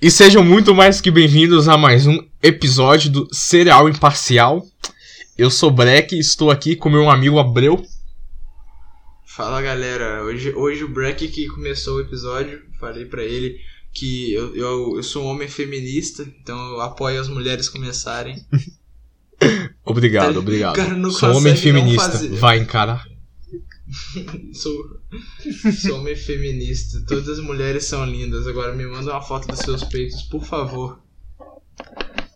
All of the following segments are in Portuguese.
E sejam muito mais que bem-vindos a mais um episódio do Cereal Imparcial. Eu sou Breck e estou aqui com meu amigo Abreu. Fala galera, hoje, hoje o Breck que começou o episódio, falei pra ele que eu, eu, eu sou um homem feminista, então eu apoio as mulheres começarem. Obrigado, Tá- obrigado. cara Sou um homem feminista. Vai encarar. sou, sou homem feminista, todas as mulheres são lindas. Agora me manda uma foto dos seus peitos, por favor.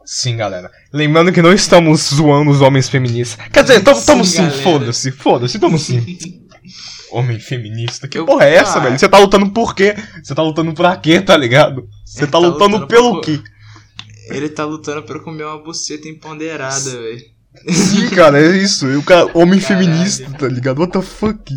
Sim, galera. Lembrando que não estamos zoando os homens feministas. Quer dizer, tamo, Sim, foda-se, foda-se, tamo sim. Homem feminista? Que Eu- porra é essa, Ah. velho? Você tá lutando por quê? Você tá lutando pra quê, tá ligado? Você tá, tá lutando, lutando pelo quê? Ele tá lutando pra comer uma buceta empoderada, velho. Sim, cara, é isso. O cara, homem Caralho. feminista, tá ligado? What the fuck?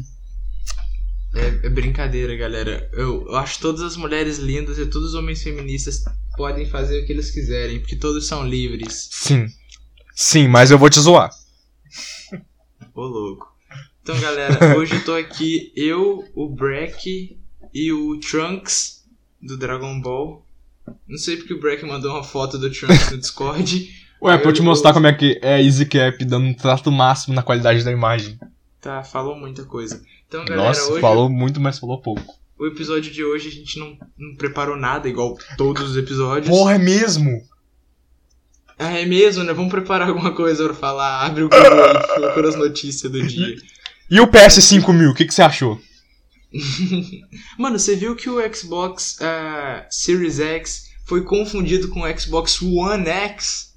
É, é brincadeira, galera. Eu, eu acho todas as mulheres lindas e todos os homens feministas podem fazer o que eles quiserem, porque todos são livres. Sim. Sim, mas eu vou te zoar. Ô louco. Então, galera, hoje eu tô aqui, eu, o Breck e o Trunks do Dragon Ball. Não sei porque o Breck mandou uma foto do Trunks no Discord. Ué, pra eu te mostrar como é que é Easy Cap dando um trato máximo na qualidade da imagem. Tá, falou muita coisa. Então, galera, Nossa, hoje falou muito, mas falou pouco. o episódio de hoje a gente não, não preparou nada, igual todos os episódios. Porra, é mesmo? Ah, é mesmo, né? Vamos preparar alguma coisa pra falar. Abre o Google e procura as notícias do dia. E o PS5000, o que, que você achou? Mano, você viu que o Xbox ah, Series X foi confundido com o Xbox One X?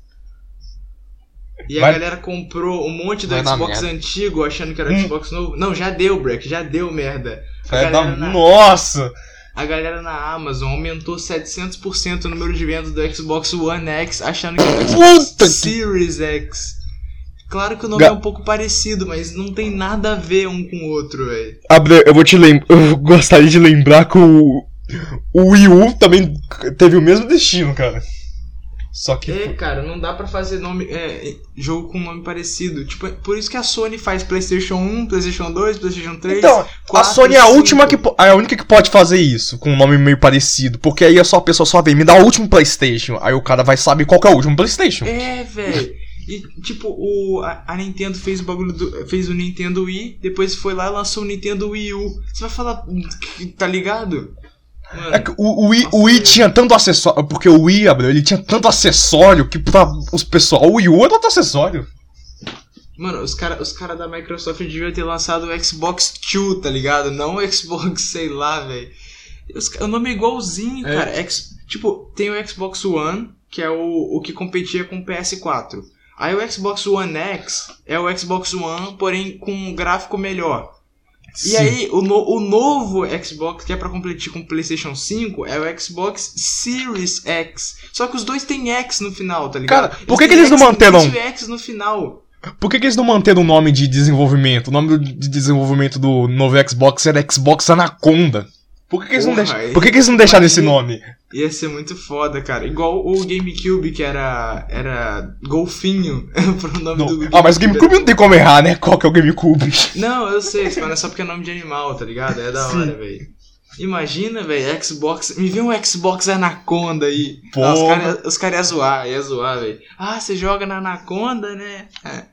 E a Vai- galera comprou um monte do Vai dar Xbox antigo achando que era Hum. Xbox novo. Não, já deu, Breck, já deu merda. A É da... galera, na, Nossa! a galera na Amazon aumentou 700% o número de vendas do Xbox One X achando que era o Xbox Puta que- Series X. Claro que o nome Ga- é um pouco parecido, mas não tem nada a ver um com o outro, velho. Abre, eu vou te lembrar. Eu gostaria de lembrar que o. O Wii U também teve o mesmo destino, cara. Só que. É, cara, não dá pra fazer nome, é, jogo com nome parecido. Tipo, é por isso que a Sony faz PlayStation 1, PlayStation 2, PlayStation 3. Então, a 4, Sony é a 5. última que é a única que pode fazer isso, com um nome meio parecido. Porque aí a pessoa só vem, me dá o último Playstation. Aí o cara vai saber qual que é o último Playstation. É, velho. E, tipo, o, a, a Nintendo fez o bagulho do, fez o Nintendo Wii, depois foi lá e lançou o Nintendo Wii U. Você vai falar, tá ligado? Mano, É que o, o Wii, o Wii tinha tanto acessório. Porque o Wii, Abreu, ele tinha tanto acessório que pra os pessoal. O Wii U era outro acessório. Mano, os caras os cara da Microsoft deviam ter lançado o Xbox 2, tá ligado? Não o Xbox, sei lá, velho. O nome é igualzinho, É. cara. Ex- tipo, tem o Xbox One, que é o, o que competia com o PS4. Aí o Xbox One X é o Xbox One, porém com um gráfico melhor. E aí, o, no- o novo Xbox, que é pra competir com o PlayStation 5, é o Xbox Series X. Só que os dois têm X no final, tá ligado? Cara, por que que têm eles não X no manteram- X no final. Por que, que eles não manteram o nome de desenvolvimento? O nome de desenvolvimento do novo Xbox era Xbox Anaconda. Por que, que eles não Porra, deixaram? aí- Por que, que eles não deixaram esse nome? Ia ser muito foda, cara. Igual o GameCube, que era. Era. Golfinho pro nome Não. do Ah, mas o GameCube não tem como errar, né? Qual que é o GameCube? Não, eu sei, mas é só porque é nome de animal, tá ligado? É da Sim. hora, velho. Imagina, velho, Xbox. Me vê um Xbox Anaconda aí. Porra. Ah, os caras cara iam zoar, ia zoar, velho. Ah, você joga na Anaconda, né? É.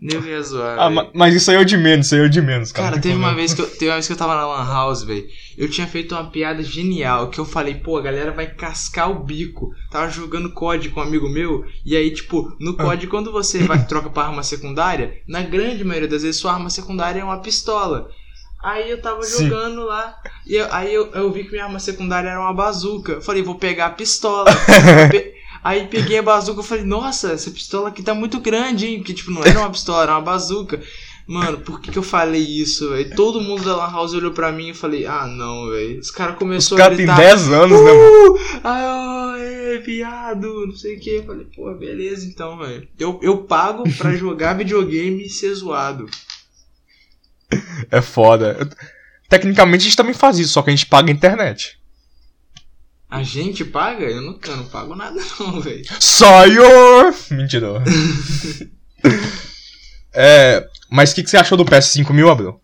Nego ia zoar. Ah, mas isso aí é o de menos, isso aí é o de menos, cara. Cara, teve uma, vez que eu, teve uma vez que eu tava na Lan House, velho. Eu tinha feito uma piada genial. Que eu falei, pô, a galera vai cascar o bico. Tava jogando COD com um amigo meu. E aí, tipo, no Ah. COD, quando você vai troca pra arma secundária, na grande maioria das vezes sua arma secundária é uma pistola. Aí eu tava Sim. jogando lá. E eu- aí eu, eu vi que minha arma secundária era uma bazuca. Eu falei, vou pegar a pistola. Aí peguei a bazuca e falei, nossa, essa pistola aqui tá muito grande, hein? Porque, tipo, não era uma pistola, era uma bazuca. Mano, por que, que eu falei isso, velho? Todo mundo da Lan House olhou pra mim e falei, ah, não, velho. Os caras Os começaram a caras têm gritar. 10 anos, né, mano? Uh! Ai, viado, não sei o que. Eu falei, pô, beleza então, velho. Eu, eu pago pra jogar videogame e ser zoado. É foda. Tecnicamente a gente também faz isso, só que a gente paga a internet. A gente paga? Eu não, eu não pago nada, não, velho. Saiu! Mentira. é, mas o que, que você achou do PS5000, Abreu?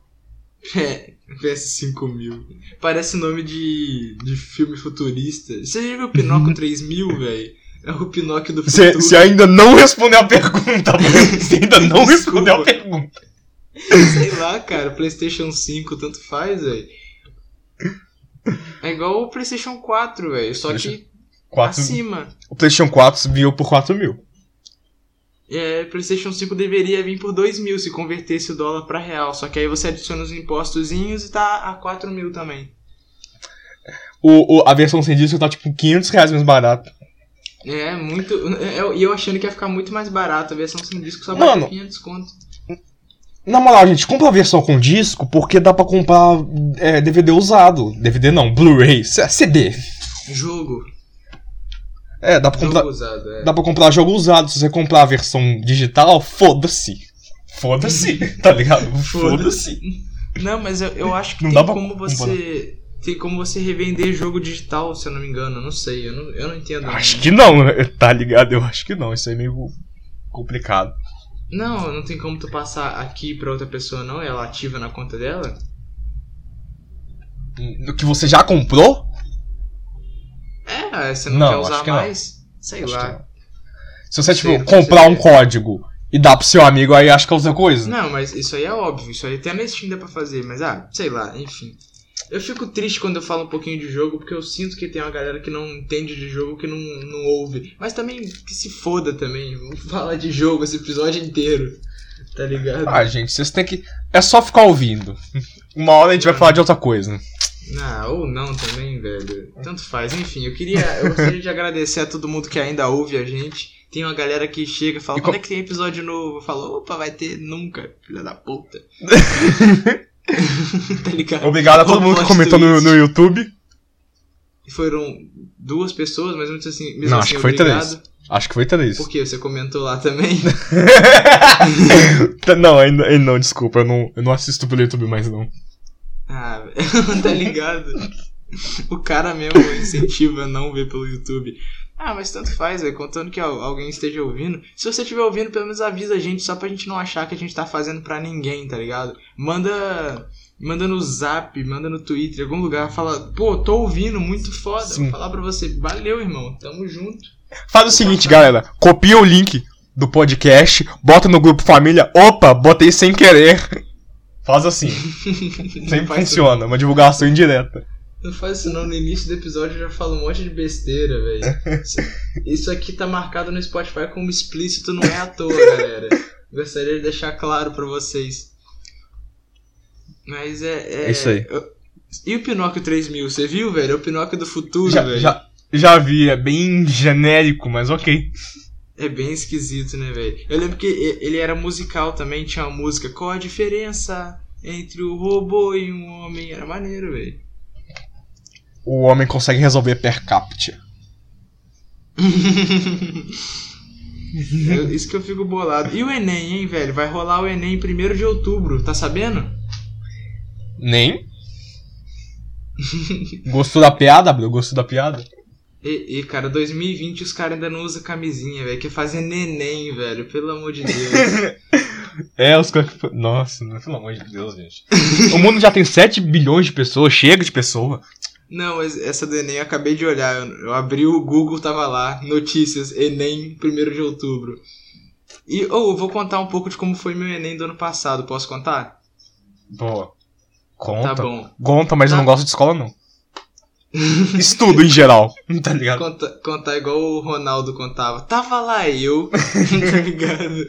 É, PS5000. Parece nome de, de filme futurista. Você já viu o Pinóquio 3000, velho? É o Pinóquio do futuro. Você ainda não respondeu a pergunta, mano. Você ainda não respondeu a pergunta. Sei lá, cara. PlayStation 5, tanto faz, velho. É igual o PlayStation 4, velho. Só que 4, acima. o PlayStation 4 viu por 4 mil. É, PlayStation 5 deveria vir por 2 mil se convertesse o dólar pra real. Só que aí você adiciona os impostozinhos e tá a 4 mil também. O, o- a versão sem disco tá tipo 500 reais mais barato. É, muito. é, eu- E eu, achando que ia ficar muito mais barato. A versão sem disco só Mano. vale 500 conto. Na moral, gente, compra a versão com disco porque dá pra comprar é, DVD usado. DVD não, Blu-ray, CD. Jogo. É, dá pra comprar. Jogo usado, é. Dá pra comprar jogo usado. Se você comprar a versão digital, foda-se. Foda-se, tá ligado? Foda-se. Não, mas eu, eu acho que Não tem pra como você. Tem como você revender jogo digital, se eu não me engano. Não sei, eu não, eu não entendo. Acho que não, tá ligado? Eu acho que não. Isso aí é meio complicado. Não, não tem como tu passar aqui pra outra pessoa, não? Ela ativa na conta dela? Do que você já comprou? É, você não, Não, quer usar que não. mais? Sei Acho lá. não. Se você, tipo, Sei, não comprar um código e dar pro seu amigo, aí acho que é outra coisa. Não, mas isso aí é óbvio, isso aí até na Steam dá pra fazer, mas ah, sei lá, enfim. Eu fico triste quando eu falo um pouquinho de jogo, porque eu sinto que tem uma galera que não entende de jogo, que não, não ouve. Mas também que se foda também, vamos falar de jogo esse episódio inteiro, tá ligado? Ah, gente, vocês têm que. É só ficar ouvindo. Uma hora a gente vai falar de outra coisa. Ah, ou não também, velho. Tanto faz. Enfim, eu queria. Eu gostaria de agradecer a todo mundo que ainda ouve a gente. Tem uma galera que chega e fala, E quando é que tem episódio novo? Eu falo, opa, vai ter nunca, filha da puta. tá ligado? Obrigado a todo mundo que comentou no, no YouTube. Foram duas pessoas, mas mesmo assim, mesmo Não, assim acho que foi obrigado. três. Acho que foi três. Por quê? Você comentou lá também? não, ainda, não, desculpa. Eu não, eu não assisto pelo YouTube mais, não. Ah, tá ligado? O cara mesmo incentiva a não ver pelo YouTube. Ah, mas tanto faz, velho. Contando que al- alguém esteja ouvindo. Se você estiver ouvindo, pelo menos avisa a gente, só pra gente não achar que a gente tá fazendo pra ninguém, tá ligado? Manda. Manda no zap, manda no Twitter, em algum lugar, fala, pô, tô ouvindo, muito foda. Sim. Vou falar pra você, valeu, irmão, tamo junto. Faz o seguinte, galera. Copia o link do podcast, bota no grupo família. Opa, botei sem querer. Faz assim. Sempre faz funciona. Uma divulgação indireta. Não faz isso não, no início do episódio eu já falo um monte de besteira, velho. Isso- aqui tá marcado no Spotify como explícito, não é à toa, galera. Gostaria de deixar claro pra vocês. Mas é. É isso aí. E o Pinóquio 3000, você viu, velho? É o Pinóquio do futuro, Já, velho. já, já vi, é bem genérico, mas ok. É bem esquisito, né, velho? Eu lembro que ele era musical também, tinha uma música. Qual a diferença entre o robô e um homem? Era maneiro, velho. O homem consegue resolver per capita. Eu- isso que eu fico bolado. E o Enem, hein, velho? Vai rolar o Enem em 1 de outubro, tá sabendo? Nem? Gostou da piada, Bro? Gostou da piada? E, e, cara, 2020 os caras ainda não usam camisinha, velho. Quer fazer neném, velho. Pelo amor de Deus. É, os caras. Nossa, não, pelo amor de Deus, gente. o mundo já tem 7 bilhões de pessoas, chega de pessoa. Não, essa do Enem eu acabei de olhar. Eu, eu abri o Google, tava lá. Notícias, Enem, 1 de outubro. E, oh, eu vou contar um pouco de como foi meu Enem do ano passado. Posso contar? Pô. Conta. Tá bom. Conta, mas eu Tá. não gosto de escola, não. Estudo em geral. Tá ligado? Conta, contar igual o Ronaldo contava. Tava lá eu, tá ligado?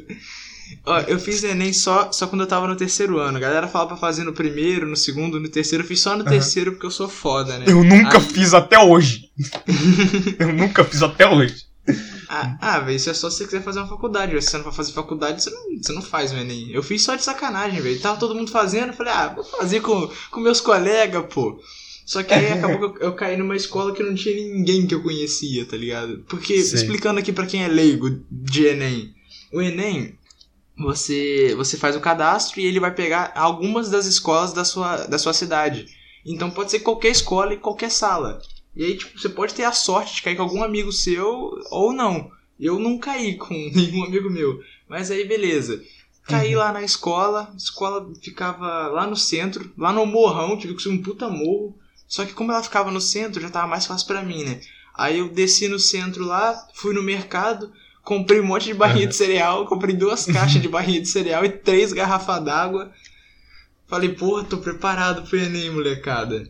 Ó, eu fiz Enem só, só quando eu tava no terceiro ano. A galera fala pra fazer no primeiro, no segundo, no terceiro. Eu fiz só no terceiro porque eu sou foda, né? Eu nunca Aí- fiz até hoje. eu nunca fiz até hoje. Ah, ah velho, isso é só se você quiser fazer uma faculdade. Se você não vai fazer faculdade, você não, você não faz o Enem. Eu fiz só de sacanagem, velho. Tava todo mundo fazendo, eu falei, ah, vou fazer com, com meus colegas, pô. Só que aí acabou que eu, eu caí numa escola que não tinha ninguém que eu conhecia, tá ligado? Porque, Sei. explicando aqui pra quem é leigo de Enem. O Enem, você, você faz o cadastro e ele vai pegar algumas das escolas da sua, da sua cidade. Então pode ser qualquer escola e qualquer sala. E aí, tipo, você pode ter a sorte de cair com algum amigo seu ou não. Eu não caí com nenhum amigo meu. Mas aí, beleza. caí lá na escola, a escola ficava lá no centro, lá no morrão, tive que subir um puta morro. Só que como ela ficava no centro, já tava mais fácil pra mim, né? Aí eu desci no centro lá, fui no mercado, comprei um monte de barrinha de cereal, comprei duas caixas de barrinha de cereal e três garrafas d'água. Falei, porra, tô preparado pro Enem, molecada.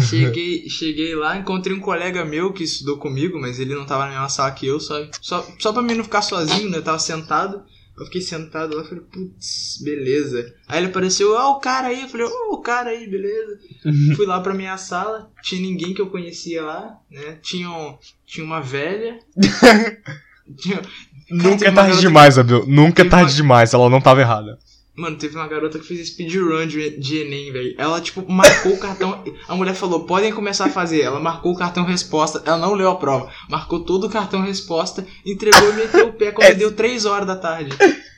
Cheguei, cheguei lá, encontrei um colega meu que estudou comigo, mas ele não tava na mesma sala que eu, só, só, só pra mim não ficar sozinho, né? Eu tava sentado. Eu fiquei sentado lá falei, putz, beleza. Aí ele apareceu, ó, o cara aí. Eu falei, ó, o cara aí, beleza. Fui lá pra minha sala, tinha ninguém que eu conhecia lá, né? Tinha, um- tinha uma velha. tinha- Nunca teve é tarde demais, Abel. Nunca é tarde uma- demais, ela não tava errada. Mano, teve uma garota que fez speedrun de, de Enem, velho. Ela, tipo, marcou o cartão. A mulher falou, podem começar a fazer. Ela marcou o cartão resposta. Ela não leu a prova. Marcou todo o cartão resposta, entregou e meteu o pé quando É. deu 3 horas da tarde.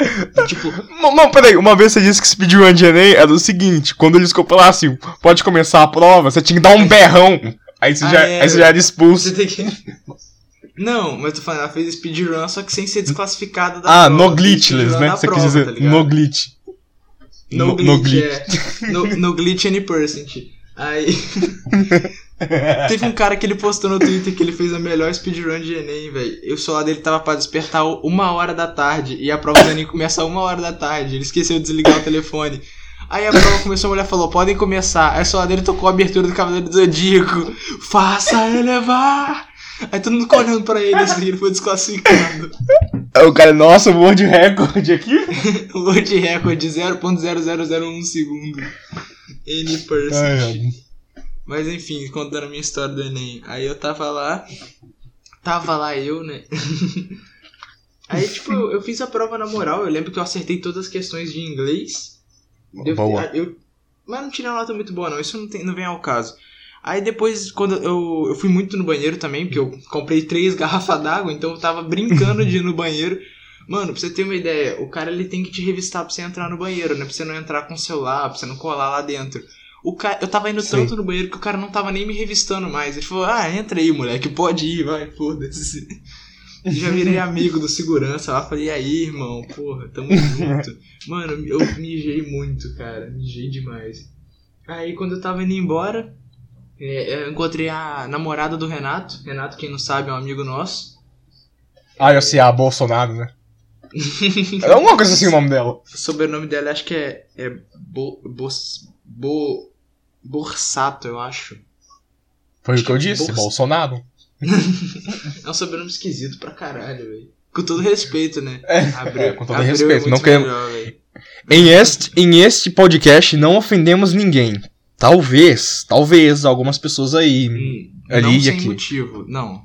E, tipo, Não, não, peraí, uma vez você disse que speedrun de Enem era o seguinte, quando eles falassem, pode começar a prova, você tinha que dar um berrão. Aí você, Ah, já, é. aí você já era expulso. você tem que. Não, mas tô falando, ela fez speedrun, só que sem ser desclassificada da Ah, prova. no glitchless, né? Você prova, quis dizer, tá no glitch. No, no- glitch, no glitch. é. No, no glitch any percent. Aí. Teve um cara que ele postou no Twitter que ele fez a melhor speedrun de Enem, velho. O celular dele tava pra despertar uma hora da tarde e a prova do Enem começa uma hora da tarde. Ele esqueceu de desligar o telefone. Aí a prova começou, a mulher falou: podem começar. Aí o celular dele tocou a abertura do Cavaleiro do Zodíaco. Faça elevar! Aí todo mundo olhando pra ele assim, ele foi desclassificado. Aí o cara, nossa, world record aqui. O World Record de 0.0001 segundo. Any percent. Ai, ai. Mas enfim, contando a minha história do Enem. Aí eu tava lá. Tava lá eu, né? Aí, tipo, eu, eu fiz a prova na moral. Eu lembro que eu acertei todas as questões de inglês. Eu- Boa. eu- mas não tirei uma nota muito boa, não. Isso não, tem, não vem ao caso. Aí depois, quando eu, eu fui muito no banheiro também, porque eu comprei três garrafas d'água, então eu tava brincando de ir no banheiro. Mano, pra você ter uma ideia, o cara ele tem que te revistar pra você entrar no banheiro, né? Pra você não entrar com o celular, pra você não colar lá dentro. O cara, eu tava indo Sim. tanto no banheiro que o cara não tava nem me revistando mais. Ele falou, ah, entra aí, moleque, pode ir, vai, foda-se. Já virei amigo do segurança lá, falei, e aí, irmão, porra, tamo junto. Mano, eu mijei muito, cara, mijei demais. Aí quando eu tava indo embora, eu encontrei a namorada do Renato. Renato, quem não sabe, é um amigo nosso. Ah, eu sei, a Bolsonaro, né? É alguma coisa assim o nome dela. O sobrenome dela acho que é, é Bo, Bos- Bo, Borsato, eu acho. Foi o que eu disse, Bolsa- Bolsonaro. É um sobrenome esquisito pra caralho, velho. Com todo respeito, né? é, com todo Abreu respeito, é não queremos- melhor. Em este, em este podcast não ofendemos ninguém. Talvez, talvez, algumas pessoas aí. Hum, Ali não e sem aqui. motivo, não.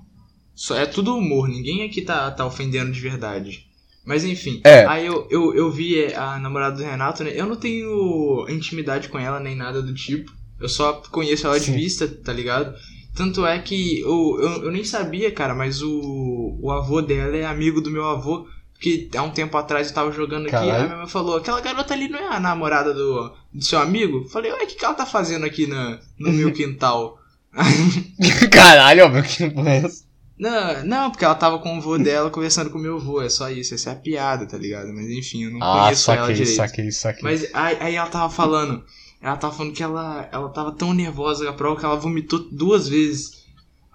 Só é tudo humor, ninguém aqui tá, tá ofendendo de verdade. Mas enfim, É. aí eu, eu, eu vi a namorada do Renato, né? Eu não tenho intimidade com ela nem nada do tipo. Eu só conheço ela de Sim. vista, tá ligado? Tanto é que eu, eu, eu nem sabia, cara, mas o, o avô dela é amigo do meu avô. Porque há um tempo atrás eu tava jogando aqui, Caralho. aí a minha mãe falou: aquela garota ali não é a namorada do, do seu amigo? Falei, ué, o que, que ela tá fazendo aqui na, no meu quintal? Caralho, meu, que porra é essa? Não, não, porque ela tava com o vô dela conversando com o meu vô, é só isso, essa é a piada, tá ligado? Mas enfim, eu não Ah, conheço ela saquei, direito. saquei, saquei. Mas aí, aí ela tava falando, ela tava falando que ela, ela tava tão nervosa com a prova que ela vomitou duas vezes.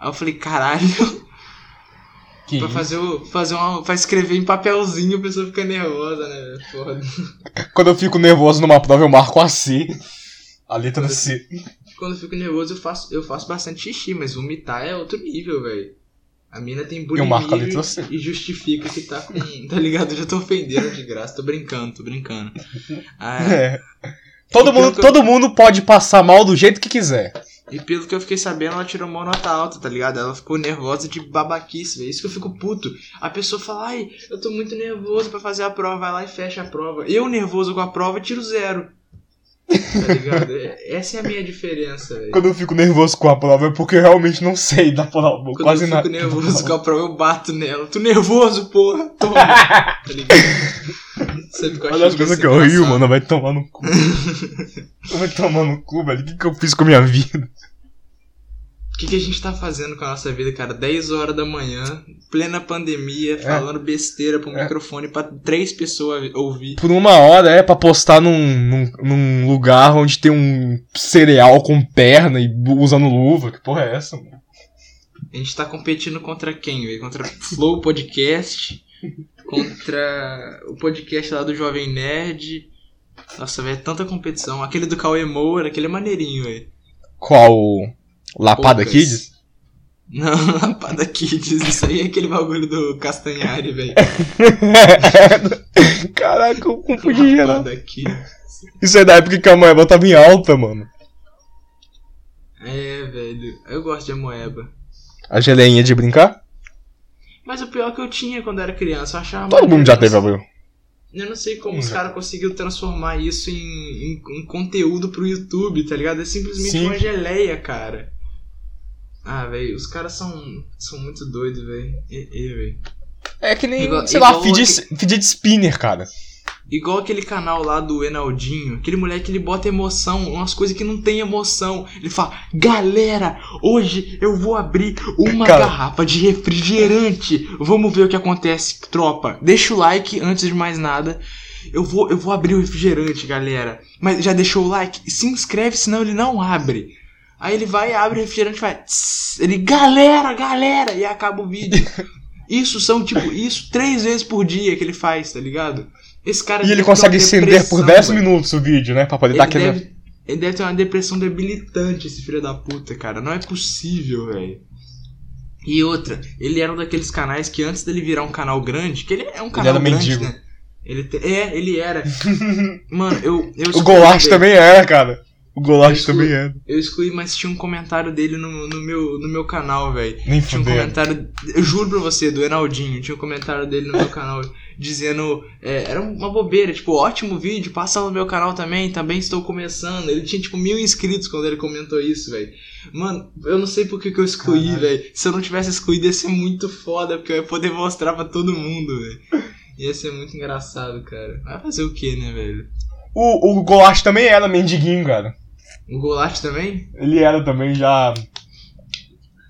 Aí eu falei, caralho, Que pra isso? fazer, o- fazer uma. pra escrever em papelzinho a pessoa fica nervosa, né? Foda. Quando eu fico nervoso numa prova, eu marco a C. A letra C. Quando eu fico nervoso, eu faço, eu faço bastante xixi, mas vomitar é outro nível, velho. A mina tem bulimia marco a letra C. e justifica que tá com. Tá ligado? Eu já tô ofendendo de graça, tô brincando, tô brincando. Ah, É. Todo mundo, eu- todo mundo pode passar mal do jeito que quiser. E pelo que eu fiquei sabendo, ela tirou uma nota alta, tá ligado? Ela ficou nervosa de babaquice, velho. Isso que eu fico puto. A pessoa fala, ai, eu tô muito nervoso pra fazer a prova, vai lá e fecha a prova. Eu, nervoso com a prova, tiro zero. Tá ligado? É- Essa é a minha diferença, velho. Quando eu fico nervoso com a prova é porque eu realmente não sei da prova. Quando Quase eu fico nada. nervoso com a prova, eu bato nela. Tu nervoso, porra? Toma. tá ligado? Sempre que eu Olha as achei coisas que eu rio, mano. Vai tomar no cu. vai tomar no cu, velho. O que, que eu fiz com a minha vida? O que, que a gente tá fazendo com a nossa vida, cara? 10 horas da manhã, plena pandemia, falando besteira pro É. microfone pra três pessoas ouvir. Por uma hora é pra postar num, num, num lugar onde tem um cereal com perna e usando luva. Que porra é essa, mano? A gente tá competindo contra quem, velho? Contra Flow Podcast, contra o podcast lá do Jovem Nerd. Nossa, velho, é tanta competição. Aquele do Cauê Moura, aquele é maneirinho, velho. Qual? Lapada Poucas. Kids? Não, Lapada Kids, isso aí é aquele bagulho do Castanhari, velho. Caraca, eu confundi geral. Lapada Kids. Isso é da época que a moeda tava em alta, mano. É, velho, eu gosto de amoeba. A geleinha de brincar? Mas o pior que eu tinha quando era criança, eu achava Todo mundo já teve, Abreu. Eu não sei como Hum, os caras conseguiram transformar isso em, em- em conteúdo pro YouTube, tá ligado? É simplesmente Sim. uma geleia, cara. Ah, velho, os caras são, são muito doidos, velho. E, e. É que nem, Igual- sei lá, igual fidget, fidget spinner, cara. Igual aquele canal lá do Enaldinho, aquele moleque ele bota emoção, umas coisas que não tem emoção. Ele fala: Galera, hoje eu vou abrir uma Cara. garrafa de refrigerante. Vamos ver o que acontece, tropa. Deixa o like antes de mais nada. Eu vou, eu vou abrir o refrigerante, galera. Mas já deixou o like? Se inscreve, senão ele não abre. Aí ele vai, abre o refrigerante, vai. tss, Ele, galera, galera, e acaba o vídeo. Isso são, tipo, isso três vezes por dia que ele faz, tá ligado? Esse cara E ele consegue estender por depressão, 10 velho. minutos o vídeo, né? Pra poder dar Ele aquele. deve, ele deve ter uma depressão debilitante, esse filho da puta, cara. Não é possível, velho. E outra, ele era um daqueles canais que antes dele virar um canal grande, que ele é um canal era grande, mendigo. né? Ele te- é, ele era. Mano, eu. eu O velho. também era, cara. O Goulart Eu excluí- também era. Eu excluí, mas tinha um comentário dele no, no, meu, no meu canal, velho. Nem Tinha um comentário, eu juro pra você, do Enaldinho, tinha um comentário dele no meu canal dizendo, é, era uma bobeira, tipo, ótimo vídeo, passa no meu canal também, também estou começando. Ele tinha, tipo, mil inscritos quando ele comentou isso, velho. Mano, eu não sei por que, que eu excluí, velho. Se eu não tivesse excluído, ia ser muito foda, porque eu ia poder mostrar pra todo mundo, velho. Ia ser muito engraçado, cara. Vai fazer o que, né, velho? O, o Goulart também era mendiguinho, cara. O Goulart também? Ele era também já.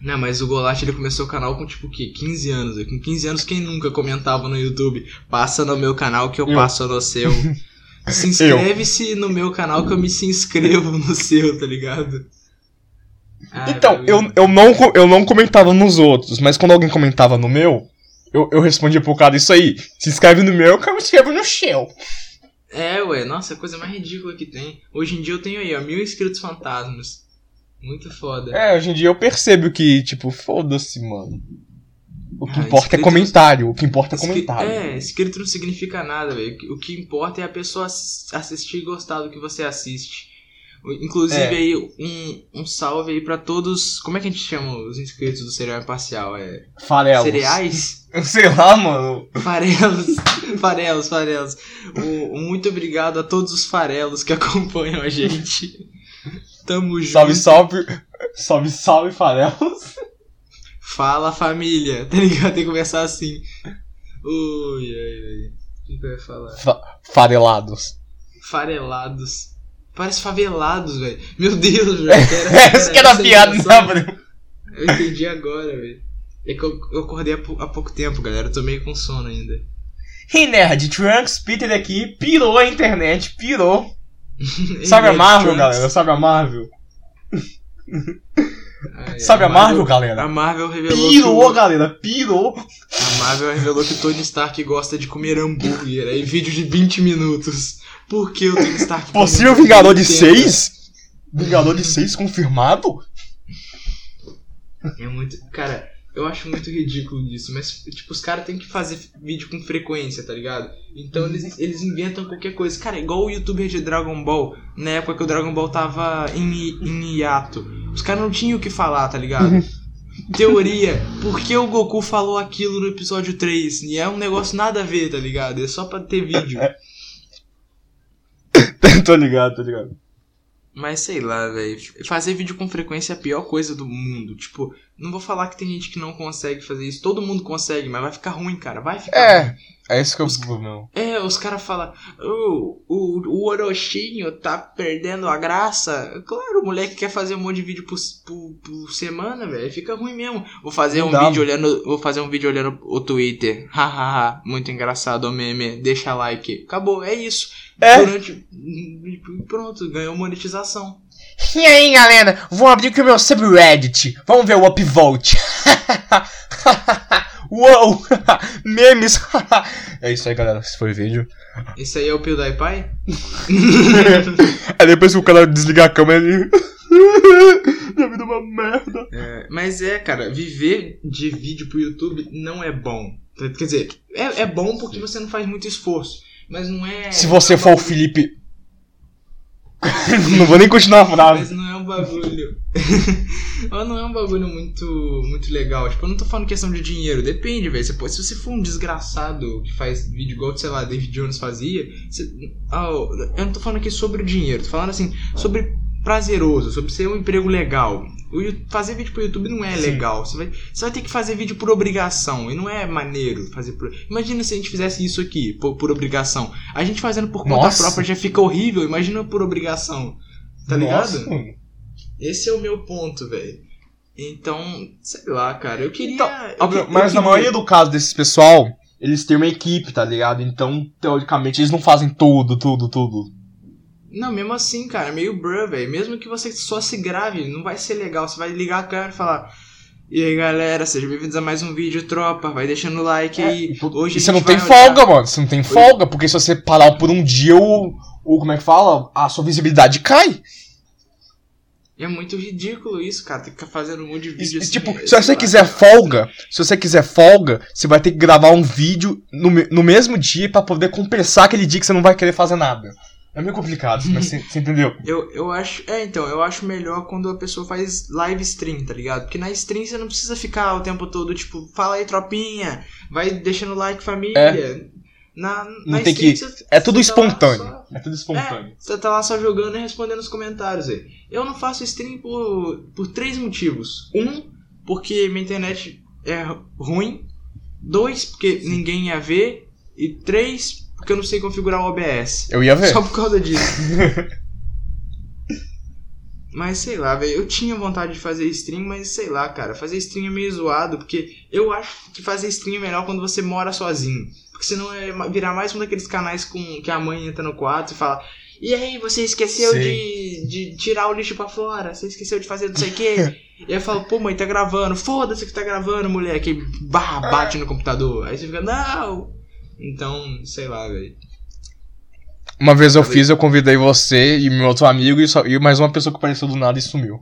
Não, mas o Goulart ele começou o canal com tipo o quê? 15 anos. Com 15 anos, quem nunca comentava no YouTube? Passa no meu canal que eu, Eu. passo no seu. Se inscreve-se no meu canal que eu me se inscrevo no seu, tá ligado? Ah, Então, eu, eu, não, eu não comentava nos outros, mas quando alguém comentava no meu, eu, eu respondia pro cara isso aí. Se inscreve no meu, que eu me inscrevo no seu. É, ué, nossa, a coisa mais ridícula que tem. Hoje em dia eu tenho aí, ó, mil inscritos fantasmas. Muito foda. É, hoje em dia eu percebo que, tipo, foda-se, mano. O que Ah, importa é comentário, o que importa é comentário. É, inscrito não significa nada, velho. O que importa é a pessoa ass- assistir e gostar do que você assiste. Inclusive É. aí, um, um salve aí pra todos. Como é que a gente chama os inscritos do Cereal Imparcial? É. Farelos. Cereais? Sei lá, mano. Farelos. farelos, farelos. O, muito obrigado a todos os farelos que acompanham a gente. Tamo junto. Salve, salve. Salve, salve, farelos. Fala família, tá ligado? Tem que começar assim. Ui, ai, ai. O que, que eu ia falar? Fa- farelados. Farelados. Parece favelados, velho. Meu Deus, velho. Essa que era a piada, né, Bruno? Eu entendi agora, velho. É que eu, eu acordei há, há pouco tempo, galera. Eu tô meio com sono ainda. Hey, nerd, Trunks, Peter aqui, pirou a internet, pirou. Sabe a Marvel, galera? Sabe a Marvel? Ai, Sabe a Marvel, galera? A Marvel revelou Pirou, galera, pirou. Marvel revelou que Tony Stark gosta de comer hambúrguer. Aí vídeo de 20 minutos. Por que o Tony Stark Possível? Vingador de Entenda. 6? Vingador de 6 confirmado? É muito. Cara, eu acho muito ridículo isso, mas, tipo, os caras têm que fazer vídeo com frequência, tá ligado? Então eles, eles inventam qualquer coisa. Cara, igual o youtuber de Dragon Ball, na época que o Dragon Ball tava em, em hiato. Os caras não tinham o que falar, tá ligado? Teoria, por que o Goku falou aquilo no episódio 3? E é um negócio nada a ver, tá ligado? É só pra ter vídeo. tô ligado, tô ligado. Mas sei lá, velho. Fazer vídeo com frequência é a pior coisa do mundo. Tipo, não vou falar que tem gente que não consegue fazer isso. Todo mundo consegue, mas vai ficar ruim, cara. Vai ficar ruim. É, esse que é o problema. É, os caras falam, o, o, o Orochinho tá perdendo a graça. Claro, o moleque quer fazer um monte de vídeo por, por, por semana, velho. Fica ruim mesmo. Vou fazer Não um dá, vídeo olhando. Vou fazer um vídeo olhando o Twitter. Hahaha, muito engraçado o meme. Deixa like. Acabou, é isso. É. Durante. Pronto, ganhou monetização. E aí, galera? Vou abrir aqui o meu subreddit. Vamos ver o upvote. Uou! Memes! é isso aí, galera. Esse foi o vídeo. Esse aí é o PewDiePie? Aí depois que o cara desligar a câmera, ele. Minha vida é uma merda. É, mas é, cara, viver de vídeo pro YouTube não é bom. Quer dizer, é, é bom porque você não faz muito esforço. Mas não é. Se você for o Felipe. não vou nem continuar a Mas frase. não é um bagulho. Mas não é um bagulho muito, muito legal. Tipo, eu não tô falando questão de dinheiro. Depende, velho. Se você for um desgraçado que faz vídeo igual, sei lá, David Jones fazia. você- Ah, eu não tô falando aqui sobre dinheiro. Tô falando assim, sobre prazeroso, sobre ser um emprego legal. Fazer vídeo pro YouTube não é Sim. legal. Você vai, você vai ter que fazer vídeo por obrigação. E não é maneiro fazer por. Imagina se a gente fizesse isso aqui, por, por obrigação. A gente fazendo por conta Nossa. própria já fica horrível. Imagina por obrigação. Tá ligado? Nossa, mano. Esse é o meu ponto, velho. Então, sei lá, cara, eu queria. Então, eu que- eu mas na queria- maioria do caso desses pessoal, eles têm uma equipe, tá ligado? Então, teoricamente, eles não fazem tudo, tudo, tudo. Não, mesmo assim, cara, é meio bruh, velho. Mesmo que você só se grave, não vai ser legal. Você vai ligar a câmera e falar. E aí, galera, sejam bem-vindos a mais um vídeo, tropa. Vai deixando o like aí. Hoje É, E a você não tem olhar- folga, mano. Você não tem folga, porque se você parar por um dia, o, o. Como é que fala? A sua visibilidade cai. É muito ridículo isso, cara. Tem que ficar fazendo um monte de vídeo e, assim. tipo, é, se você lá, quiser cara. folga, se você quiser folga, você vai ter que gravar um vídeo no, no mesmo dia pra poder compensar aquele dia que você não vai querer fazer nada. É meio complicado, mas você, entendeu? Eu, eu acho. É, então, eu acho melhor quando a pessoa faz live stream, tá ligado? Porque na stream você não precisa ficar o tempo todo, tipo, fala aí, tropinha, vai deixando like, família. Na, na É. tem stream que- você- É tudo tá espontâneo. só- É tudo espontâneo. É, você tá lá só jogando e respondendo os comentários aí. Eu não faço stream por, por três motivos. Um, porque minha internet é ruim. Dois, porque ninguém ia ver. E três, porque eu não sei configurar o OBS. Eu ia ver. Só por causa disso. mas sei lá, velho. Eu tinha vontade de fazer stream, mas sei lá, cara. Fazer stream é meio zoado, porque eu acho que fazer stream é melhor quando você mora sozinho. Porque senão é virar mais um daqueles canais com que a mãe entra no quarto e fala. E aí, você esqueceu de, de tirar o lixo pra fora? Você esqueceu de fazer não sei o quê? e aí eu falo, pô, mãe, tá gravando. Foda-se que tá gravando, moleque. E barra, bate no computador. Aí você fica, não! Então, sei lá, velho. Uma vez eu fiz, eu convidei você e meu outro amigo e, só, e mais uma pessoa que apareceu do nada e sumiu.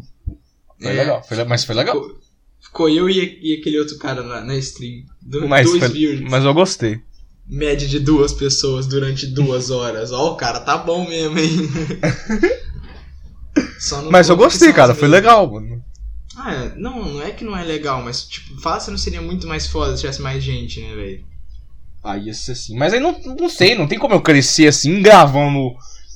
Foi É. legal, foi mas foi legal. Ficou, ficou eu e, e aquele outro cara na, na stream. Do, Mas, dois foi- mas eu gostei. Média de duas pessoas durante duas horas. Ó, o cara tá bom mesmo, hein? Mas eu gostei, cara, foi legal, mano. Ah, é, não, não é que não é legal, mas tipo, fala se não seria muito mais foda se tivesse mais gente, né, velho? Aí ia ser assim. Mas aí não, não sei, não tem como eu crescer assim gravando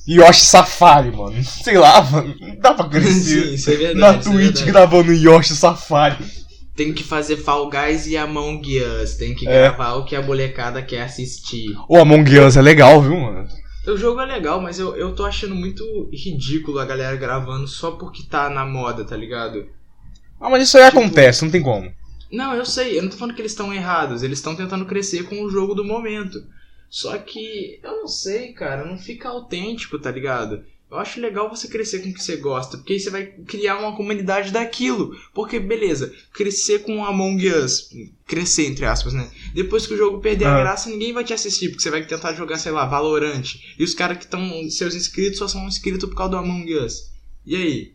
Yoshi Safari, mano. Sei lá, mano. Não dá pra Sim, crescer. isso é verdade. Na é Twitch verdade. gravando Yoshi Safari. Tem que fazer Fall Guys e Among Us. Tem que É. gravar o que a molecada quer assistir. O Among Us é legal, viu, mano? O jogo é legal, mas eu, eu tô achando muito ridículo a galera gravando só porque tá na moda, tá ligado? Ah, mas isso aí Tipo- acontece, não tem como. Não, eu sei, eu não tô falando que eles estão errados, eles estão tentando crescer com o jogo do momento. Só que, eu não sei, cara, não fica autêntico, tá ligado? Eu acho legal você crescer com o que você gosta, porque aí você vai criar uma comunidade daquilo. Porque, beleza, crescer com Among Us, crescer, entre aspas, né? Depois que o jogo perder a Ah. graça, ninguém vai te assistir, porque você vai tentar jogar, sei lá, Valorant. E os caras que estão, seus inscritos, só são inscritos por causa do Among Us. E aí?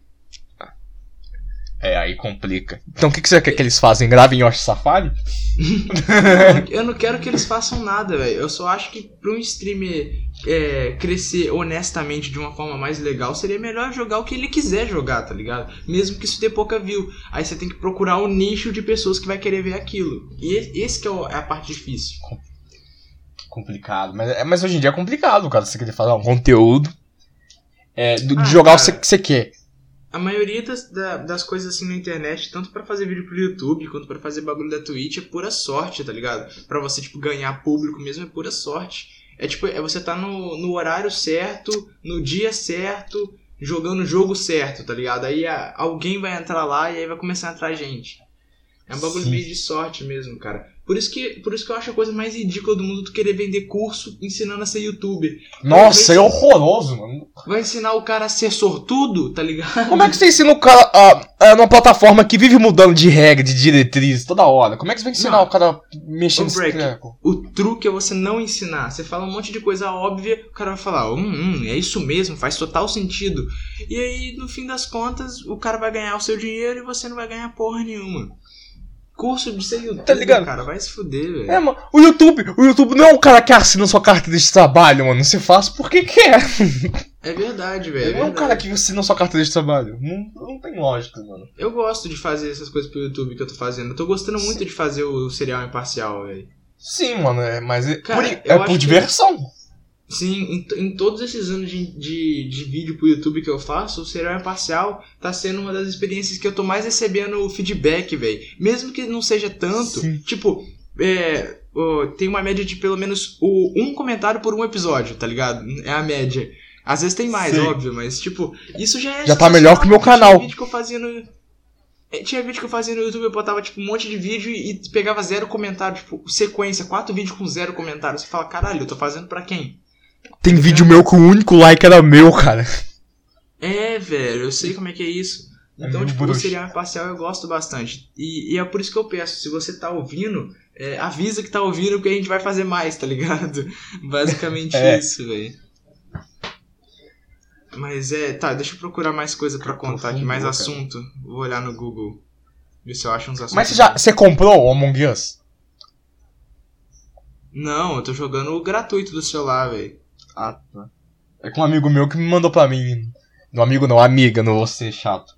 É, aí complica. Então o que, que você quer que eles fazem? Gravem Yoshi Safari? Eu não quero que eles façam nada, velho. Eu só acho que pra um streamer é, crescer honestamente de uma forma mais legal, seria melhor jogar o que ele quiser jogar, tá ligado? Mesmo que isso dê pouca view. Aí você tem que procurar o nicho de pessoas que vai querer ver aquilo. E esse que é, o- é a parte difícil. Complicado. Mas, é- mas hoje em dia é complicado, cara. Você querer fazer um conteúdo. É, do- de Ah, jogar o cara. você- que você quer. A maioria das, da- das coisas assim na internet, tanto pra fazer vídeo pro YouTube quanto pra fazer bagulho da Twitch, é pura sorte, tá ligado? Pra você, tipo, ganhar público mesmo é pura sorte. É tipo, é você tá no, no horário certo, no dia certo, jogando o jogo certo, tá ligado? Aí a- alguém vai entrar lá e aí vai começar a entrar gente. É um bagulho Sim. meio de sorte mesmo, cara. Por isso, que, por isso que eu acho a coisa mais ridícula do mundo tu querer vender curso ensinando a ser youtuber. Nossa, é horroroso, mano. Vai ensinar o cara a ser sortudo, tá ligado? Como é que você ensina o cara a, a, numa plataforma que vive mudando de regra, de diretriz toda hora? Como é que você vai ensinar Não. o cara a mexer nesse Break, treco? O truque é você não ensinar. Você fala um monte de coisa óbvia, o cara vai falar, hum, hum, é isso mesmo, faz total sentido. E aí, no fim das contas, o cara vai ganhar o seu dinheiro e você não vai ganhar porra nenhuma. Curso de ser youtuber, Tá ligado? cara, vai se fuder, velho. É, mano, o YouTube, o YouTube não é um cara que assina sua carteira de trabalho, mano. Você faz porque quer. É verdade, velho. É não é um cara que assina sua carteira de trabalho. Não, não tem lógica, mano. Eu gosto de fazer essas coisas pro YouTube que eu tô fazendo. Eu tô gostando muito de fazer o serial imparcial, velho. Sim, mano, é, mas é Cara, por, é por que- diversão. Sim, em, em todos esses anos de, de, de vídeo pro YouTube que eu faço, o Serial Imparcial tá sendo uma das experiências que eu tô mais recebendo feedback, velho. Mesmo que não seja tanto, Sim. tipo, é, ó, tem uma média de pelo menos o, um comentário por um episódio, tá ligado? É a média. Às vezes tem mais, Sim. óbvio, mas tipo, isso já é. Já tá melhor que o meu canal. Tinha vídeo que eu fazia no. é, Tinha vídeo que eu fazia no YouTube, eu botava tipo um monte de vídeo e, e pegava zero comentário, tipo, sequência, quatro vídeos com zero comentário. Você fala, caralho, eu tô fazendo pra quem? Tem vídeo meu que o único like era meu, cara. É, velho, eu sei como é que é isso. É Então, meio tipo, o bruxo. serial imparcial eu gosto bastante. E, e é por isso que eu peço, se você tá ouvindo, é, avisa que tá ouvindo porque a gente vai fazer mais, tá ligado? Basicamente É. isso, velho. Mas é, tá, deixa eu procurar mais coisa pra contar aqui, mais cara. assunto. Vou olhar no Google. Ver se eu acho uns assuntos. Mas você já. Você comprou o Among Us? Não, eu tô jogando o gratuito do celular, velho. Ah, tá. É com um amigo meu que me mandou pra mim. Não, amigo não, amiga, não vou ser chato.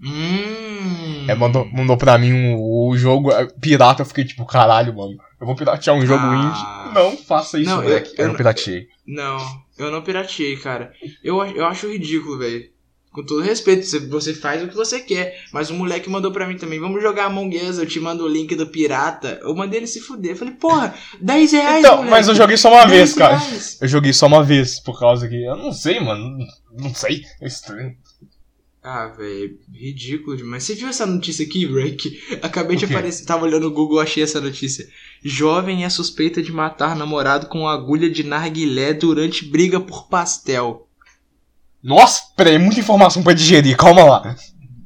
Hum. É, mandou, mandou pra mim o, o jogo é, pirata, eu fiquei tipo, caralho, mano. Eu vou piratear um jogo Ah. indie. Não, faça isso, Não, eu- moleque. Eu, eu não não- pirateei. Não, eu não pirateei, cara. Eu, eu acho ridículo, velho. Com todo respeito, você- faz o que você quer. Mas o moleque mandou pra mim também, vamos jogar Among Us, eu te mando o link do pirata. Eu mandei ele se fuder. Eu falei, porra, 10 reais, Então, moleque. mas eu joguei só uma 10 vez, cara. reais. Eu joguei só uma vez, por causa que. Eu não sei, mano. Não sei. É estranho. Ah, velho, ridículo demais. Você viu essa notícia aqui, Break? Acabei de aparecer, tava olhando o Google, achei essa notícia. Jovem é suspeita de matar namorado com agulha de narguilé durante briga por pastel. Nossa, peraí, muita informação pra digerir, calma lá.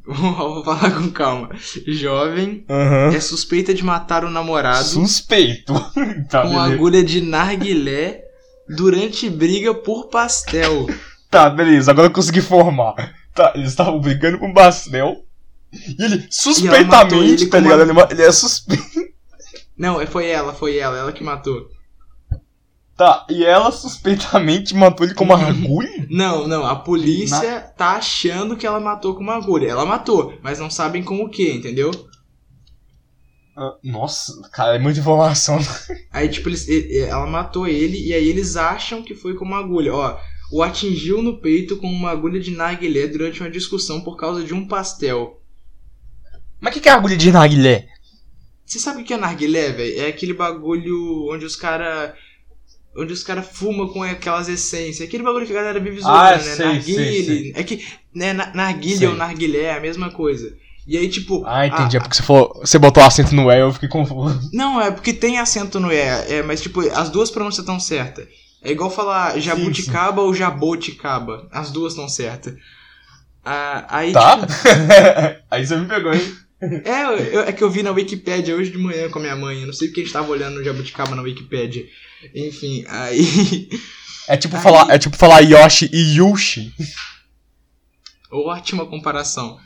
Vou falar com calma. Jovem Aham. é suspeita de matar o namorado Suspeito. tá, com beleza. agulha de narguilé durante briga por pastel. Tá, beleza, agora eu consegui formar. Tá, eles estavam brigando com o Bastel. E ele, suspeitamente, ele tá ligado? uma- Ele, ma- ele é suspeito. Não, é- foi ela, foi ela, ela que matou. Tá, e ela suspeitamente matou ele com uma agulha? Não, não, a polícia tá achando que ela matou com uma agulha. Ela matou, mas não sabem com o que, entendeu? Ah, Nossa, cara, é muita informação. Aí, tipo, eles, ela matou ele e aí eles acham que foi com uma agulha. Ó, o atingiu no peito com uma agulha de narguilé durante uma discussão por causa de um pastel. Mas o que, que é agulha de narguilé? Você sabe o que é narguilé, velho? É aquele bagulho onde os cara onde os cara fumam com aquelas essências. Aquele bagulho que a galera vive zoando, Ah, né? sei, Narguile. sei, sei. É que, né, na- narguilha Sei. ou narguilé é a mesma coisa. E aí, tipo. Ah, entendi. a- É porque você, falou, você botou acento no E, eu fiquei confuso. Não, é porque tem acento no E, é, mas tipo, as duas pronúncias estão certas. É igual falar jabuticaba ou jaboticaba. As duas estão certas. Ah, aí, Tá? tipo, Aí você me pegou, hein? é, eu- é que eu vi na Wikipédia hoje de manhã com a minha mãe. Eu não sei porque a gente tava olhando no jabuticaba na Wikipédia. Enfim, aí. É tipo, Aí- falar, é tipo falar Yoshi e Yushi. Ótima comparação.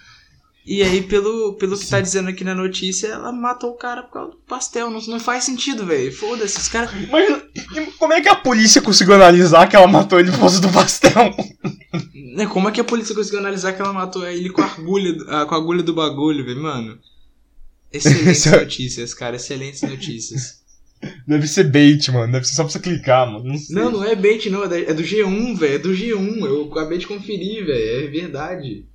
E aí, pelo, pelo que tá dizendo aqui na notícia, ela matou o cara por causa do pastel. Não, não faz sentido, velho. Foda-se, os caras. Mas como é que a polícia conseguiu analisar que ela matou ele por causa do pastel? Né, como é que a polícia conseguiu analisar que ela matou ele com a agulha, do- ah, com a agulha do bagulho, velho? Mano. Excelentes é- notícias, cara. Excelentes notícias. Deve ser bait, mano. Deve ser só pra você clicar, mano. Não. Não, não é bait, não. É é do G1, velho. É do G1. Eu acabei de conferir, velho. É verdade.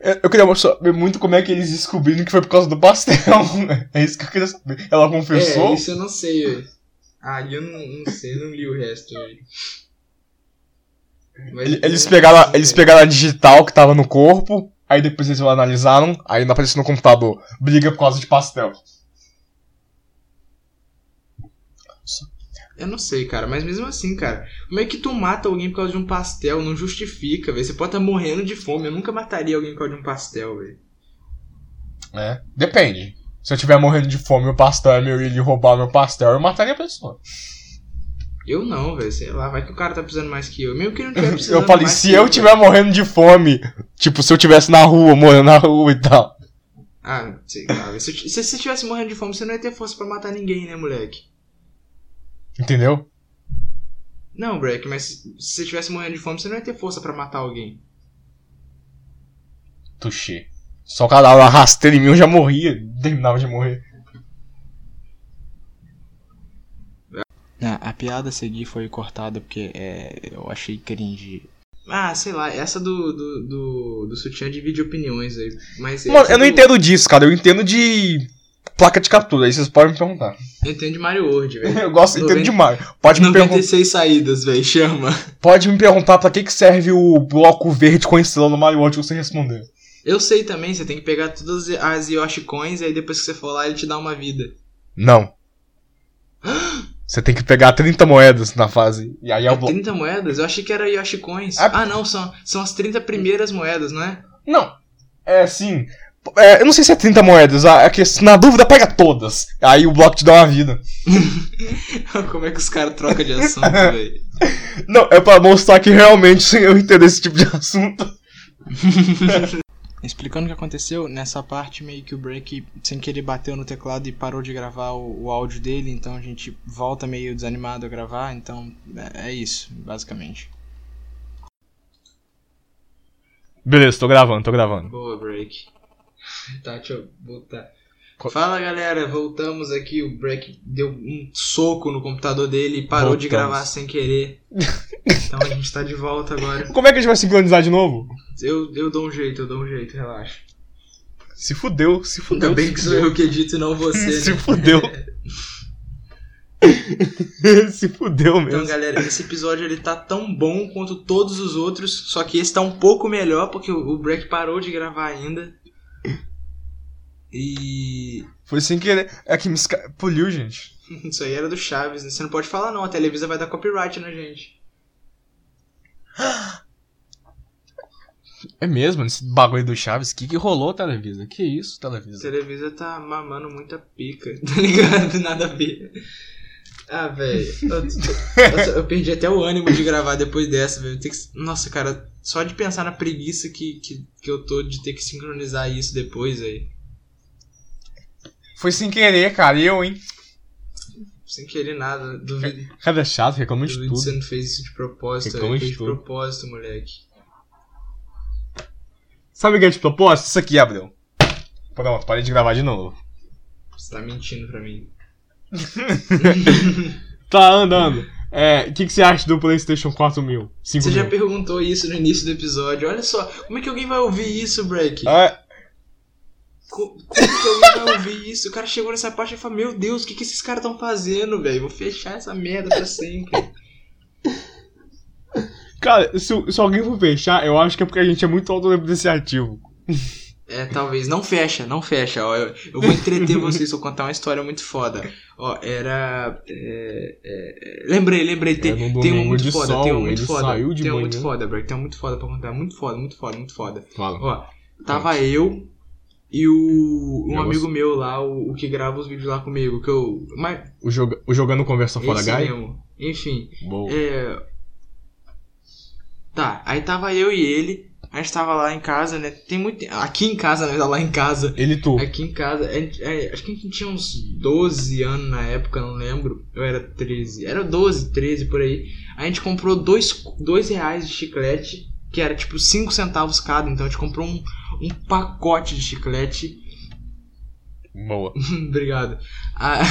Eu, queria saber muito como é que eles descobriram que foi por causa do pastel. É isso que eu queria saber. Ela confessou? É, isso eu não sei, velho. Ah, eu não, não sei, não li o resto, velho. Mas- Ele- Eles pegaram, eles pegaram a digital que tava no corpo, aí depois eles analisaram, aí não apareceu no computador. Briga por causa de pastel. Eu não sei, cara, mas mesmo assim, cara, como é que tu mata alguém por causa de um pastel? Não justifica, velho. Você pode estar morrendo de fome. Eu nunca mataria alguém por causa de um pastel, velho. É, depende. Se eu tiver morrendo de fome e o pastel é meu e ele roubar meu pastel, eu mataria a pessoa. Eu não, velho. Sei lá, vai que o cara tá precisando mais que eu. Mesmo que ele não tiver precisando Eu falei, se eu velho. tiver morrendo de fome, tipo, se eu tivesse na rua, morando na rua e tal. Ah, sei lá. Se, você estivesse morrendo de fome, você não ia ter força pra matar ninguém, né, moleque? Entendeu? Não, Breck, mas se você estivesse morrendo de fome, você não ia ter força pra matar alguém. Tuxê. Só o uma rasteira em mim, eu já morria. Terminava de morrer. A, a piada a seguir foi cortada porque é, eu achei cringe. Ah, sei lá, essa do, do, do, do sutiã divide opiniões aí. Mas Mano, eu não do- entendo disso, cara. Eu entendo de placa de captura. Aí vocês podem me perguntar. Eu entendo de Mario World, velho. Eu gosto, entendo 90 demais. Pode me, pergun 96 saídas, velho, chama. pode me perguntar pra que, que serve o bloco verde com estrela no Mario World que você responder. Eu sei também, você tem que pegar todas as Yoshi Coins e aí depois que você for lá ele te dá uma vida. Não. Você tem que pegar 30 moedas na fase. E aí é o É bloco. 30 moedas? Eu achei que era Yoshi Coins. Ah, Ah, não, são, são as 30 primeiras moedas, não é? Não. É assim. É, eu não sei se é 30 moedas. É que na dúvida pega todas. Aí o bloco te dá uma vida. Como é que os caras trocam de assunto, velho? Não, é pra mostrar que realmente eu entendo esse tipo de assunto. Explicando o que aconteceu, nessa parte meio que o Break sem querer bateu no teclado e parou de gravar o, o áudio dele, então a gente volta meio desanimado a gravar, então é, é isso, basicamente. Beleza, tô gravando, tô gravando. Boa, break. Tá, deixa eu botar. Fala galera, voltamos aqui. O break deu um soco no computador dele e parou de Voltamos. gravar sem querer. Então a gente tá de volta agora. Como é que a gente vai sincronizar de novo? Eu, eu dou um jeito, eu dou um jeito, relaxa. Se fudeu, se fudeu. Ainda bem que sou eu que edito e não você, Se né? fudeu. se fudeu mesmo. Então, galera, esse episódio ele tá tão bom quanto todos os outros, só que esse tá um pouco melhor porque o o Break parou de gravar ainda. E Foi sem querer. É que me esca... puliu, gente. isso aí era do Chaves, né? Você não pode falar não, a Televisa vai dar copyright na gente. É mesmo, esse bagulho do Chaves. O que, que rolou, Televisa? Que isso, A Televisa? Televisa tá mamando muita pica, tá ligado? Nada a ver. Ah, velho. Eu, eu perdi até o ânimo de gravar depois dessa, velho. Que- Nossa, cara, só de pensar na preguiça que, que, que eu tô de ter que sincronizar isso depois, aí. Foi sem querer, cara. Eu, hein? Sem querer nada. Duvido, Cara, é chato, reclama de duvido que tudo. você não fez isso de propósito. Reclama de de tudo. propósito, moleque. Sabe o que é de propósito? Isso aqui, Abreu. Pronto, parei de gravar de novo. Você tá mentindo pra mim. Tá andando. É, o que, que você acha do PlayStation 4000? 5 Você já mil? perguntou isso no início do episódio. Olha só, como é que alguém vai ouvir isso, Break? Ah, Co- Como que alguém vai ouvir isso? O cara chegou nessa parte e falou: Meu Deus, o que, que esses caras estão fazendo, velho? Vou fechar essa merda pra sempre. cara, se, se alguém for fechar, eu acho que é porque a gente é muito autodepreciativo. É, talvez. Não fecha, não fecha. Ó, eu, eu vou entreter vocês, vou contar uma história muito foda. Ó, era. é, é, é, lembrei, lembrei. Tem, um tem domingo um muito foda, sol, tem um muito foda. saiu de tem um muito foda, Break. Tem um muito foda pra contar. Muito foda, muito foda, muito foda. Fala. Ó, tava eu e o. Um amigo meu lá, o, o que grava os vídeos lá comigo. Que eu. Mas. O, joga, o Jogando Conversa Fora esse Guy? mesmo. Enfim. Boa. É. Tá, aí tava eu e ele, a gente tava lá em casa, né? Tem muito. Aqui em casa, né? Lá em casa. Ele e tu. Aqui em casa, gente- é, acho que a gente tinha uns 12 anos na época, não lembro. Eu era 13. Era 12, 13 por aí. A gente comprou dois, dois reais de chiclete, que era tipo 5 centavos cada. Então a gente comprou um, um pacote de chiclete. Boa. Obrigado. Ah,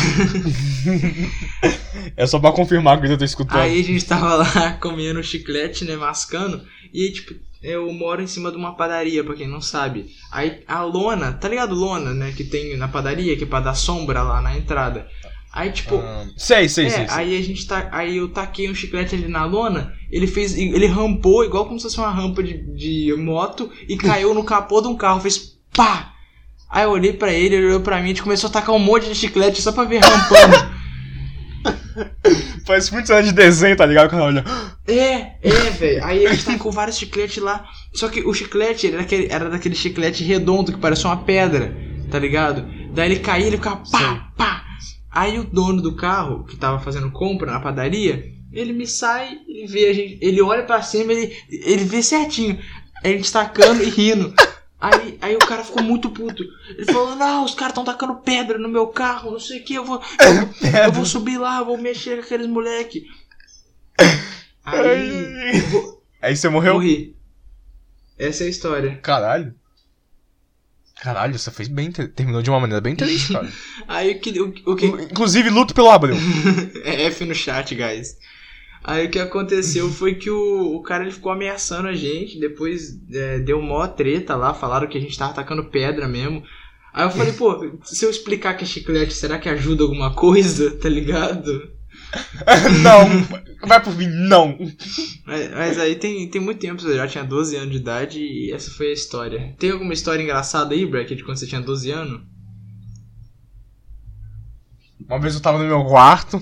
É só pra confirmar que eu tô escutando. Aí a gente tava lá comendo chiclete, né, mascando, e aí, tipo, eu moro em cima de uma padaria, pra quem não sabe. Aí a lona, tá ligado lona, né? Que tem na padaria, que é pra dar sombra lá na entrada. Aí, tipo, Ah, sei, sei, é, sei. sei. aí a gente tá. Aí eu taquei um chiclete ali na lona, ele fez. Ele rampou igual como se fosse uma rampa de, de moto e caiu no capô de um carro, fez pá! Aí eu olhei pra ele, ele olhou pra mim, a gente começou a tacar um monte de chiclete só pra ver rampando. Faz muitos anos de desenho, tá ligado? Quando olha. é, é, velho. Aí a gente tacou vários chicletes lá. Só que o chiclete era daquele, era daquele chiclete redondo que parecia uma pedra, tá ligado? Daí ele caía, ele ficava pá, Sei. pá. Aí o dono do carro, que tava fazendo compra na padaria, ele me sai, ele vê a gente, ele olha pra cima, ele, ele vê certinho. A gente tacando e rindo. Aí, aí o cara ficou muito puto. Ele falou: Não, os caras estão tacando pedra no meu carro, não sei o que, eu vou, eu vou subir lá, eu vou mexer com aqueles moleque. Aí. eu vou- Aí você morreu? Morri. Essa é a história. Caralho. Caralho, você fez bem. te- Terminou de uma maneira bem triste, cara. Aí o que. O, o que Inclusive, luto pelo Abreu. F no chat, guys. Aí o que aconteceu foi que o, o cara ele ficou ameaçando a gente. Depois é, deu mó treta lá, falaram que a gente tava atacando pedra mesmo. Aí eu falei, pô, se eu explicar que é chiclete, será que ajuda alguma coisa? Tá ligado? não. Vai por mim, não. Mas, mas aí tem, tem muito tempo, eu já tinha 12 anos de idade e essa foi a história. Tem alguma história engraçada aí, Bracket, de quando você tinha 12 anos? Uma vez eu tava no meu quarto.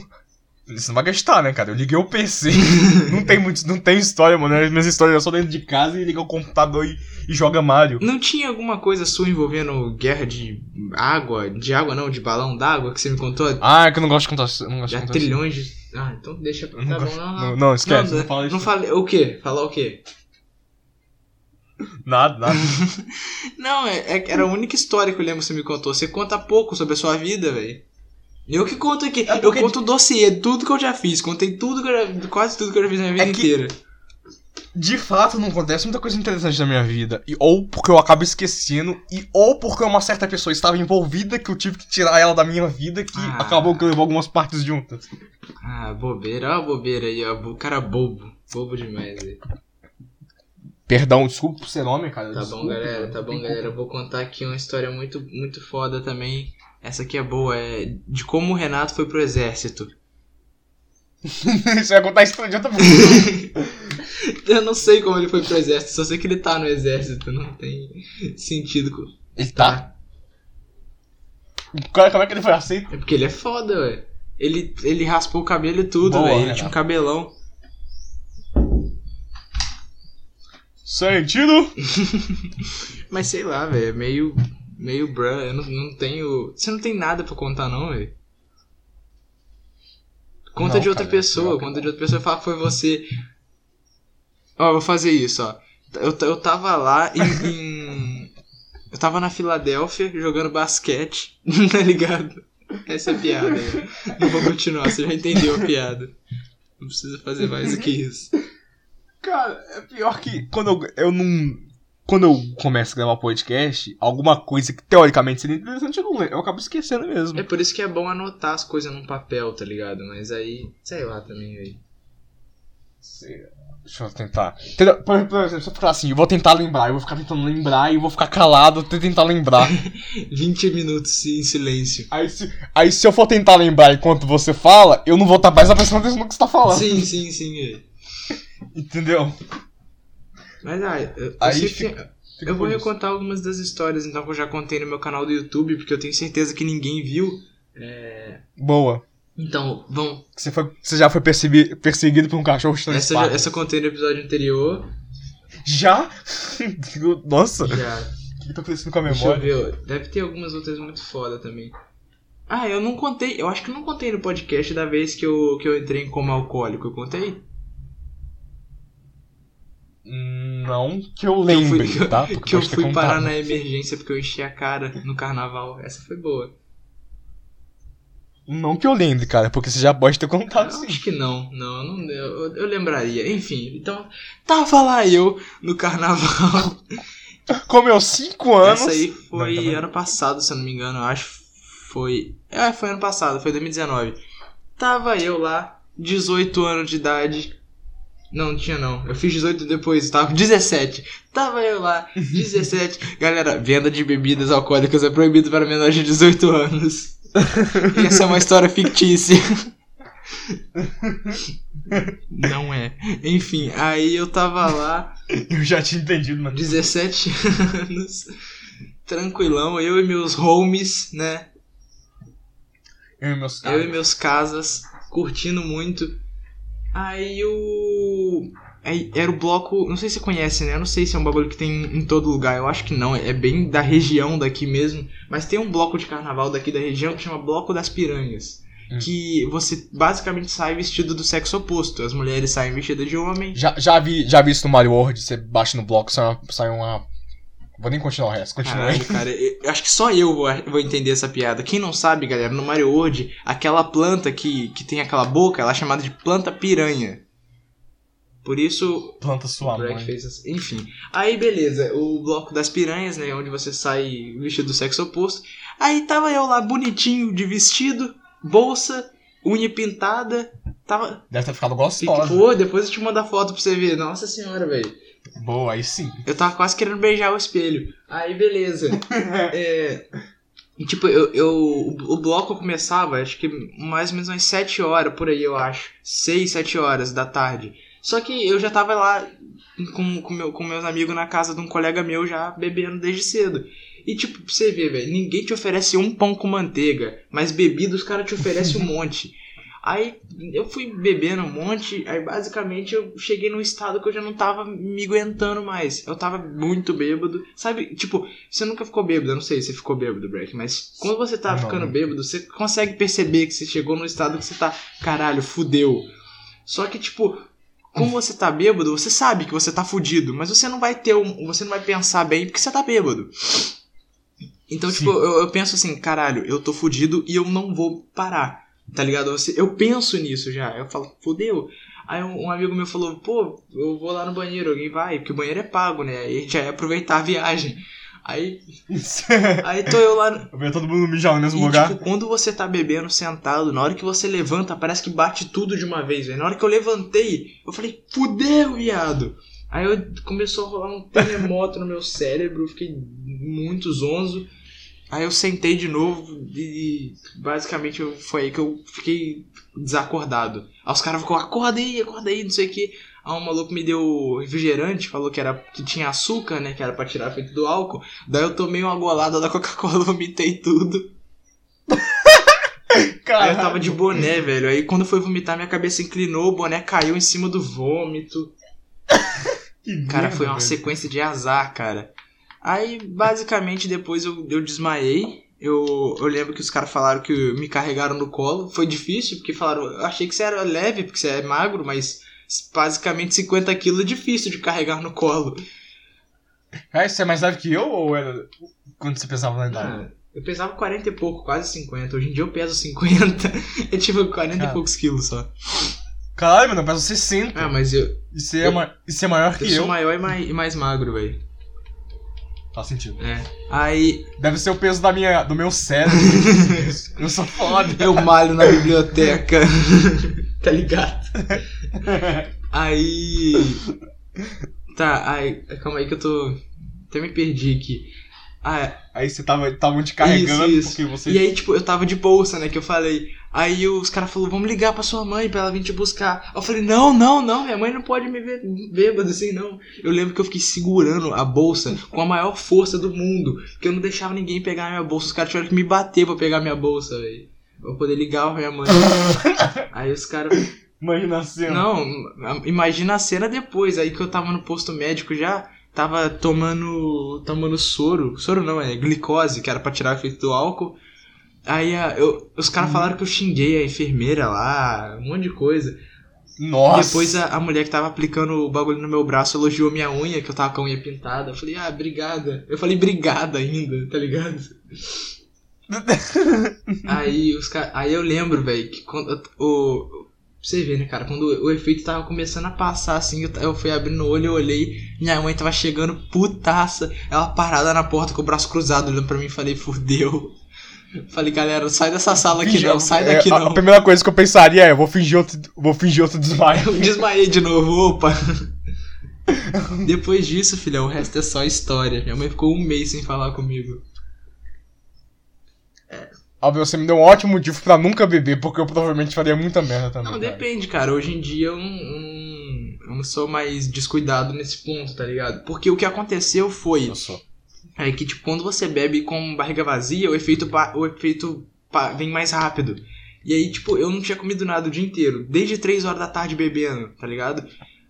Isso não vai gastar, né, cara? Eu liguei o PC. não tem muito, não tem história, mano. Minhas histórias é só dentro de casa e liga o computador e, e joga Mario. Não tinha alguma coisa sua envolvendo guerra de água? De água não, de balão d'água que você me contou? Ah, é que eu não gosto de contar. Não gosto de contar trilhões de. Ah, então deixa pra. Tá não bom, gosto- não, não, não. não, esquece, não fala isso. Não. O quê? Falar o quê? Nada, nada. Não, é, é- era a única história que eu lembro que você me contou. Você conta pouco sobre a sua vida, velho. Eu que conto aqui. É Eu conto o dossiê, tudo que eu já fiz. Contei tudo que eu já. Quase tudo que eu já fiz na minha vida É que- inteira. De fato, não acontece muita coisa interessante na minha vida. E, ou porque eu acabo esquecendo, e ou porque uma certa pessoa estava envolvida que eu tive que tirar ela da minha vida, que Ah. acabou que levou algumas partes juntas. Ah, bobeira, olha a bobeira aí, ó. O cara bobo. Bobo demais, velho. Perdão, desculpa por ser homem, cara. Tá bom, desculpa, galera, tá bom, galera. Eu vou contar aqui uma história muito, muito foda também. Essa aqui é boa, é de como o Renato foi pro exército. Você vai contar história de outra. Eu não sei como ele foi pro exército, só sei que ele tá no exército, não tem sentido. Ele tá. Como é que ele foi aceito? É porque ele é foda, ué. Ele, ele raspou o cabelo e tudo, velho. Ele tinha um cabelão. Sentido? Mas sei lá, velho, é meio. Meio bruh. Eu não, não tenho. Você não tem nada pra contar, não, velho? Conta Não, de outra cara, pessoa, conta de outra pessoa e fala que foi você. Ó, eu vou fazer isso, ó. Eu, eu tava lá em, em- Eu tava na Filadélfia jogando basquete, tá ligado? Essa é a piada. aí. Não vou continuar, você já entendeu a piada. Não precisa fazer mais do que isso. Cara, é pior que quando eu, eu não. Quando eu começo a gravar podcast, alguma coisa que teoricamente seria interessante eu não lembro. Eu acabo esquecendo mesmo. É por isso que é bom anotar as coisas num papel, tá ligado? Mas aí, sei lá também, velho. Deixa eu tentar. Por, por exemplo, se eu falar assim, eu vou tentar lembrar, eu vou ficar tentando lembrar e eu vou ficar calado até tentar lembrar. 20 minutos em silêncio. aí, se, aí se eu for tentar lembrar enquanto você fala, eu não vou estar mais prestando atenção no que você tá falando. Sim, sim, sim. Entendeu? Mas ah, eu, eu Aí que fica- Fica eu vou isso. recontar algumas das histórias então que eu já contei no meu canal do YouTube, porque eu tenho certeza que ninguém viu. É... Boa. Então, vamos. Você, foi, você já foi percebi- perseguido por um cachorro de Essa, já- essa eu contei no episódio anterior. Já? Nossa, o Já. que tá acontecendo com a Deixa eu memória? ver. Deve ter algumas outras muito foda também. Ah, eu não contei. Eu acho que eu não contei no podcast da vez que eu, que eu entrei em coma alcoólico. Eu contei? Não que eu lembre, que eu fui- tá? Porque Que eu fui contado. parar na emergência porque eu enchi a cara no carnaval. Essa foi boa. Não que eu lembre, cara, porque você já pode ter contado Eu sim. acho que não, não, eu, não eu, eu- eu lembraria. Enfim, então, tava lá eu no carnaval. Comeu 5 anos. Essa aí Não, foi também. ano passado, se eu não me engano, eu acho. que Foi. É, foi ano passado, foi 2019. Tava eu lá, 18 anos de idade, Não, não tinha não. Eu fiz 18 depois, tava com 17. Tava eu lá, 17. Galera, venda de bebidas alcoólicas é proibido para menores de 18 anos. E essa é uma história fictícia. Não é. Enfim, aí eu tava lá, Eu já tinha entendido, mano. 17 anos, tranquilão, eu e meus homies, né? Eu e meus Eu e meus casas, curtindo muito. Aí o. aí Era o bloco. Não sei se você conhece, né? Eu não sei se é um bagulho que tem em todo lugar. Eu acho que não. É bem da região daqui mesmo. Mas tem um bloco de carnaval daqui da região que chama Bloco das Piranhas. Hum. Que você basicamente sai vestido do sexo oposto. As mulheres saem vestidas de homem. Já, já, vi, já vi isso no Mario World, você baixa no bloco, sai uma. Sai uma... Vou nem continuar o resto, continua aí. Cara, eu acho que só eu vou, entender essa piada. Quem não sabe, galera, no Mario World, aquela planta que, que tem aquela boca, ela é chamada de planta piranha. Por isso, Planta sua mãe. fez assim. Enfim. Aí, beleza, o bloco das piranhas, né? Onde você sai vestido do sexo oposto. Aí tava eu lá, bonitinho, de vestido, bolsa, unha pintada. Tava. Deve ter ficado gostosa. Pô, depois eu te mando a foto pra você ver. Nossa senhora, velho. Boa, aí sim. Eu tava quase querendo beijar o espelho. Aí, beleza. é. e, Tipo, eu, eu, o bloco começava, acho que mais ou menos umas 7 horas por aí, eu acho. 6, 7 horas da tarde. Só que eu já tava lá com, com, meu, com meus amigos na casa de um colega meu já bebendo desde cedo. E tipo, pra você ver, velho, ninguém te oferece um pão com manteiga, mas bebida os caras te oferecem um monte. Aí eu fui bebendo um monte, aí basicamente eu cheguei num estado que eu já não tava me aguentando mais. Eu tava muito bêbado. Sabe, tipo, você nunca ficou bêbado, eu não sei se você ficou bêbado, Breck, mas quando você tá Não. ficando bêbado, você consegue perceber que você chegou num estado que você tá, caralho, fudeu. Só que, tipo, como você tá bêbado, você sabe que você tá fudido, mas você não vai ter um. Você não vai pensar bem porque você tá bêbado. Então, Sim. tipo, eu, eu penso assim, caralho, eu tô fudido e eu não vou parar. Tá ligado? Você- Eu penso nisso já. Eu falo, fudeu. Aí um, um amigo meu falou, pô, eu vou lá no banheiro, alguém vai, porque o banheiro é pago, né? Aí a gente já ia aproveitar a viagem. Aí, aí tô eu lá. Eu vejo todo mundo mijar no mesmo E, lugar. tipo, quando você tá bebendo sentado, na hora que você levanta, parece que bate tudo de uma vez, velho. Na hora que eu levantei, eu falei, fudeu, viado. Aí eu, começou a rolar um terremoto no meu cérebro, fiquei muito zonzo. Aí eu sentei de novo e basicamente eu- foi aí que eu fiquei desacordado. Aí os caras ficam, acorda aí, acorda aí, não sei o que. Aí um maluco me deu refrigerante, falou que era que tinha açúcar, né? Que era pra tirar efeito do álcool. Daí eu tomei uma golada da Coca-Cola, vomitei tudo. Aí eu tava de boné, velho. Aí quando foi vomitar, minha cabeça inclinou, o boné caiu em cima do vômito. que Cara, merda, foi uma velho. sequência de azar, cara. Aí, basicamente, depois eu, eu desmaiei. Eu, eu lembro que os caras falaram que me carregaram no colo. Foi difícil, porque falaram, eu achei que você era leve, porque você é magro, mas basicamente 50 quilos é difícil de carregar no colo. É, você é mais leve que eu ou era quando você pensava na idade? Ah, eu pesava 40 e pouco, quase 50. Hoje em dia eu peso 50. É tipo 40 Cara. e poucos quilos só. Caralho, mano, eu peso 60. Ah, mas eu, você é, ma- e você é maior que eu eu. sou maior e mais, e mais magro, velho. Faz sentido. É. Aí Deve ser o peso da minha, do meu cérebro. eu sou foda. eu malho na biblioteca. tá ligado? Aí. Tá, aí. Calma aí que eu tô. Até me perdi aqui. Ah, Aí você tava, tava te carregando Isso, isso. porque você. E aí, tipo, eu tava de bolsa, né? Que eu falei. Aí os caras falaram, vamos ligar pra sua mãe pra ela vir te buscar. Eu falei, não, não, não, minha mãe não pode me ver bêbado assim, não. Eu lembro que eu fiquei segurando a bolsa com a maior força do mundo. Que eu não deixava ninguém pegar a minha bolsa. Os caras tiveram que me bater pra pegar minha bolsa, velho. Pra poder ligar pra minha mãe. aí os caras. Imagina a cena. Não, imagina a cena depois, aí que eu tava no posto médico já, tava tomando tomando soro, soro não, é glicose, que era pra tirar o efeito do álcool. Aí a- eu, os caras falaram que eu xinguei a enfermeira lá, um monte de coisa. Nossa. Depois a, a mulher que tava aplicando o bagulho no meu braço elogiou minha unha, que eu tava com a unha pintada. Eu falei, ah, obrigada. Eu falei, obrigada ainda, tá ligado? aí, os ca- aí eu lembro, velho, que quando o. Você vê, né, cara? Quando o, efeito tava começando a passar, assim, eu fui abrindo o olho, eu olhei, minha mãe tava chegando putaça, ela parada na porta com o braço cruzado, olhando pra mim e falei, fudeu. Falei, galera, sai dessa sala aqui Fingi- não, sai é, daqui a, não. a primeira coisa que eu pensaria é, eu vou fingir outro, vou fingir outro desmaio. Desmaiei de novo, opa. Depois disso, filhão, o resto é só história. Minha mãe ficou um mês sem falar comigo. Óbvio, você me deu um ótimo motivo pra nunca beber, porque eu provavelmente faria muita merda também. Não, cara. depende, cara. Hoje em dia eu não, eu não- eu não sou mais descuidado nesse ponto, tá ligado? Porque o que aconteceu foi Eu sou. É que, tipo, quando você bebe com barriga vazia, o efeito, o efeito vem mais rápido. E aí, tipo, eu não tinha comido nada o dia inteiro, desde 3 horas da tarde bebendo, tá ligado?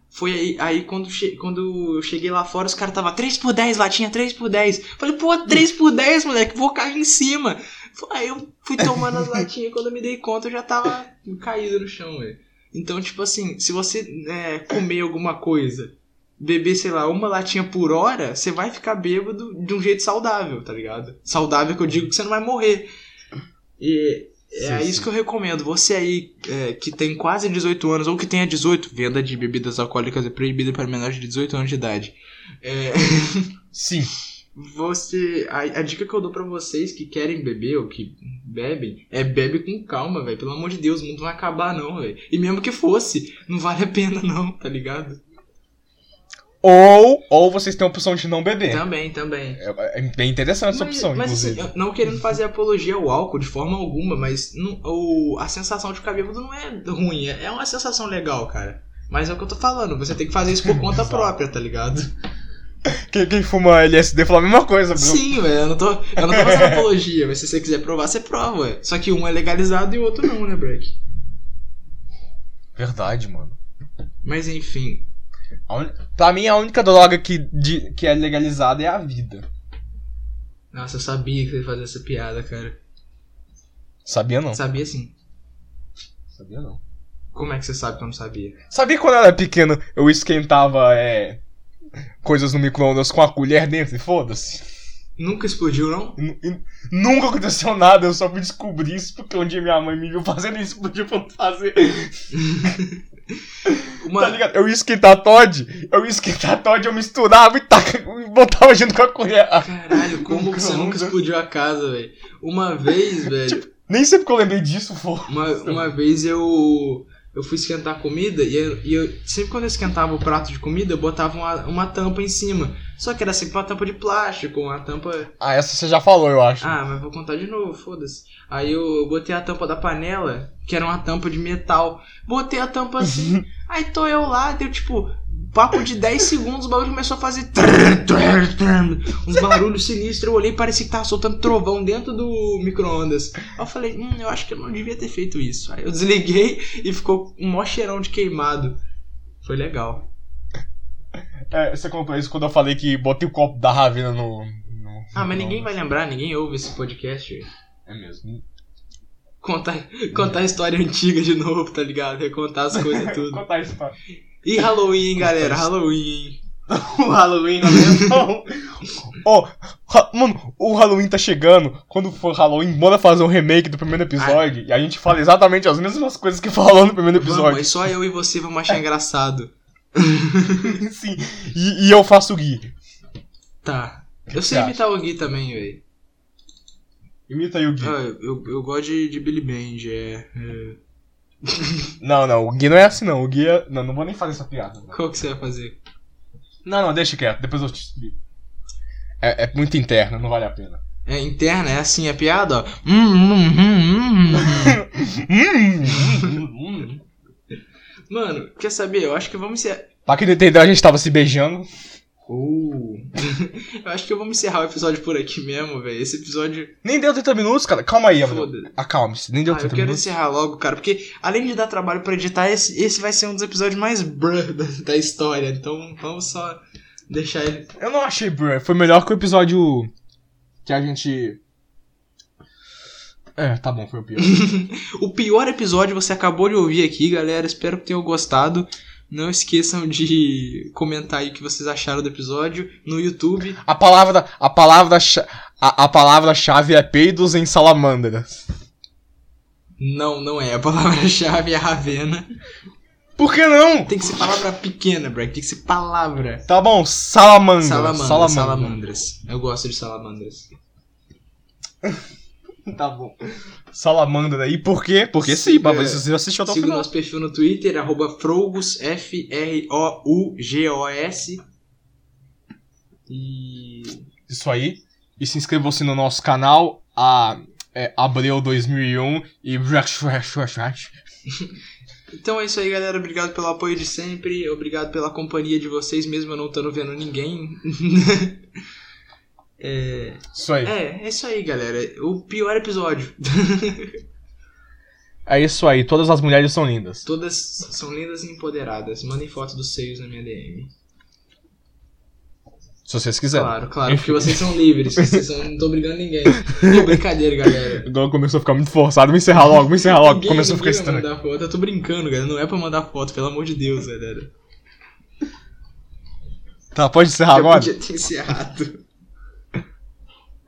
Foi aí, aí quando, che- quando eu cheguei lá fora, os caras tava 3 por 10, latinha 3 por 10. Falei, pô, 3 por 10, moleque, vou cair em cima. Aí eu fui tomando as latinhas, quando eu me dei conta, eu já tava caído no chão, velho. Então, tipo assim, se você é, comer alguma coisa, beber, sei lá, uma latinha por hora, você vai ficar bêbado de um jeito saudável, tá ligado? Saudável que eu digo que você não vai morrer. E é Sim, isso sim. que eu recomendo. Você aí é, que tem quase 18 anos, ou que tenha 18, venda de bebidas alcoólicas é proibida para menores de 18 anos de idade. É, Sim. você. A, a dica que eu dou pra vocês que querem beber ou que bebem é bebe com calma, velho. Pelo amor de Deus, o mundo não vai acabar, não, velho. E mesmo que fosse, não vale a pena, não, tá ligado? Ou, ou vocês têm a opção de não beber. Também, também. É, é bem interessante essa Mas, opção, mas assim, inclusive. eu não querendo fazer apologia ao álcool de forma alguma, mas não- o, a sensação de ficar bêbado não é ruim, é, é uma sensação legal, cara. Mas é o que eu tô falando, você tem que fazer isso por conta própria, tá ligado? Quem, quem fuma LSD fala a mesma coisa, Bruno. Sim, velho, eu não tô, eu não tô fazendo apologia, mas se você quiser provar, você prova, ué. Só que um é legalizado e o outro não, né, Break? Verdade, mano. Mas enfim, A un... Pra mim, a única droga que, de- que é legalizada é a vida. nossa, eu sabia que você ia fazer essa piada, cara. Sabia não. Sabia sim. Sabia não. Como é que você sabe que eu não sabia? Sabia quando eu era pequeno eu esquentava é, coisas no micro-ondas com a colher dentro e foda-se? Nunca explodiu, não? E- e Nunca aconteceu nada, eu só fui descobrir isso porque um dia minha mãe me viu fazendo isso, podia pra não fazer. Uma, Tá ligado? Eu ia esquentar Todd, eu ia esquentar Todd, eu misturava e, taca, e botava junto com a colher. Caralho, como que você nunca explodiu a casa, velho? Uma vez, velho, Nem sempre que eu lembrei disso, foi. uma, uma vez eu eu fui esquentar comida e eu, e eu- sempre quando eu esquentava o prato de comida, eu botava uma, uma tampa em cima. Só que era sempre uma tampa de plástico, uma tampa. Ah, essa você já falou, eu acho. Ah, mas vou contar de novo, foda-se. Aí eu botei a tampa da panela, que era uma tampa de metal. Botei a tampa assim. aí tô eu lá, deu tipo. Papo de 10 segundos, o bagulho começou a fazer. uns barulhos sinistros. Eu olhei e parecia que tava soltando trovão dentro do micro-ondas. Aí eu falei, hum, eu acho que eu não devia ter feito isso. Aí eu desliguei e ficou um mó cheirão de queimado. Foi legal. É, você contou isso quando eu falei que botei o copo da Ravena no. no- Ah, mas ninguém vai lembrar, ninguém ouve esse podcast. É mesmo. Contar, contar a história antiga de novo, tá ligado? Recontar as coisas tudo. Contar isso pra. E Halloween, hein, galera? Halloween, hein? O Halloween, Halloween. Ó, ha- mano, o Halloween tá chegando. Quando for Halloween, bora fazer um remake do primeiro episódio. E a gente fala exatamente as mesmas coisas que falou no primeiro Vamos, episódio. aí só eu e você vamos achar engraçado. Sim. E, e eu faço o Gui. Tá. Eu sei imitar o Gui também, velho. Imita aí o Gui. Ah, eu, eu gosto de, de Billy Band, é, é. Não, não, o Gui não é assim não. O Gui é. Não, não vou nem fazer essa piada. Qual que você vai fazer? Não, não, deixa quieto, depois eu te explico. É, é muito interna, não vale a pena. É interna, é assim a piada, ó. Hum, hum, hum. Mano, quer saber? Eu acho que vamos encerrar. pra quem não entendeu, a gente tava se beijando. Uh. eu acho que vamos encerrar o episódio por aqui mesmo, velho. Esse episódio. Nem deu 30 minutos, cara. Calma aí. Foda. Acalme-se, nem deu Ah, eu 30 quero minutos. encerrar logo, cara, porque além de dar trabalho pra editar, esse, esse vai ser um dos episódios mais brr da, da história. Então vamos só deixar ele. Eu não achei, bro. Foi melhor que o episódio que a gente. É, tá bom, foi o pior. O pior episódio você acabou de ouvir aqui, galera. Espero que tenham gostado. Não esqueçam de comentar aí o que vocês acharam do episódio no YouTube. A palavra, a palavra, a, a palavra-chave é peidos em salamandras. Não, não é. A palavra-chave é Ravena. Por que não? Tem que ser palavra pequena, Breck. Tem que ser palavra. Tá bom, salamandra. Salamandras, salamandra. salamandras. Eu gosto de salamandras. Tá bom. Salamandra aí, por quê? Porque sim, ver se você assistiu até o Siga o final. nosso perfil no Twitter, arroba Frogos, F-R-O-U-G-O-S. E. Isso aí. E se inscrevam-se no nosso canal, a é, Abreu 2001 e Então é isso aí, galera. Obrigado pelo apoio de sempre. Obrigado pela companhia de vocês, mesmo eu não estando vendo ninguém. é, Isso aí. é, é isso aí, galera. O pior episódio. É isso aí, todas as mulheres são lindas. Todas são lindas e empoderadas. Mandem foto dos seios na minha DM. Se vocês quiserem. Claro, claro, porque vocês são livres. Vocês são, não tô brigando ninguém. Pô, brincadeira, galera. Agora começou a ficar muito forçado. Vamos encerrar logo, vamos encerrar logo. Ninguém- Começou a ficar estranho. foto. Eu tô brincando, galera. Não é pra mandar foto, pelo amor de Deus, galera. Tá, pode encerrar Eu agora? podia ter encerrado.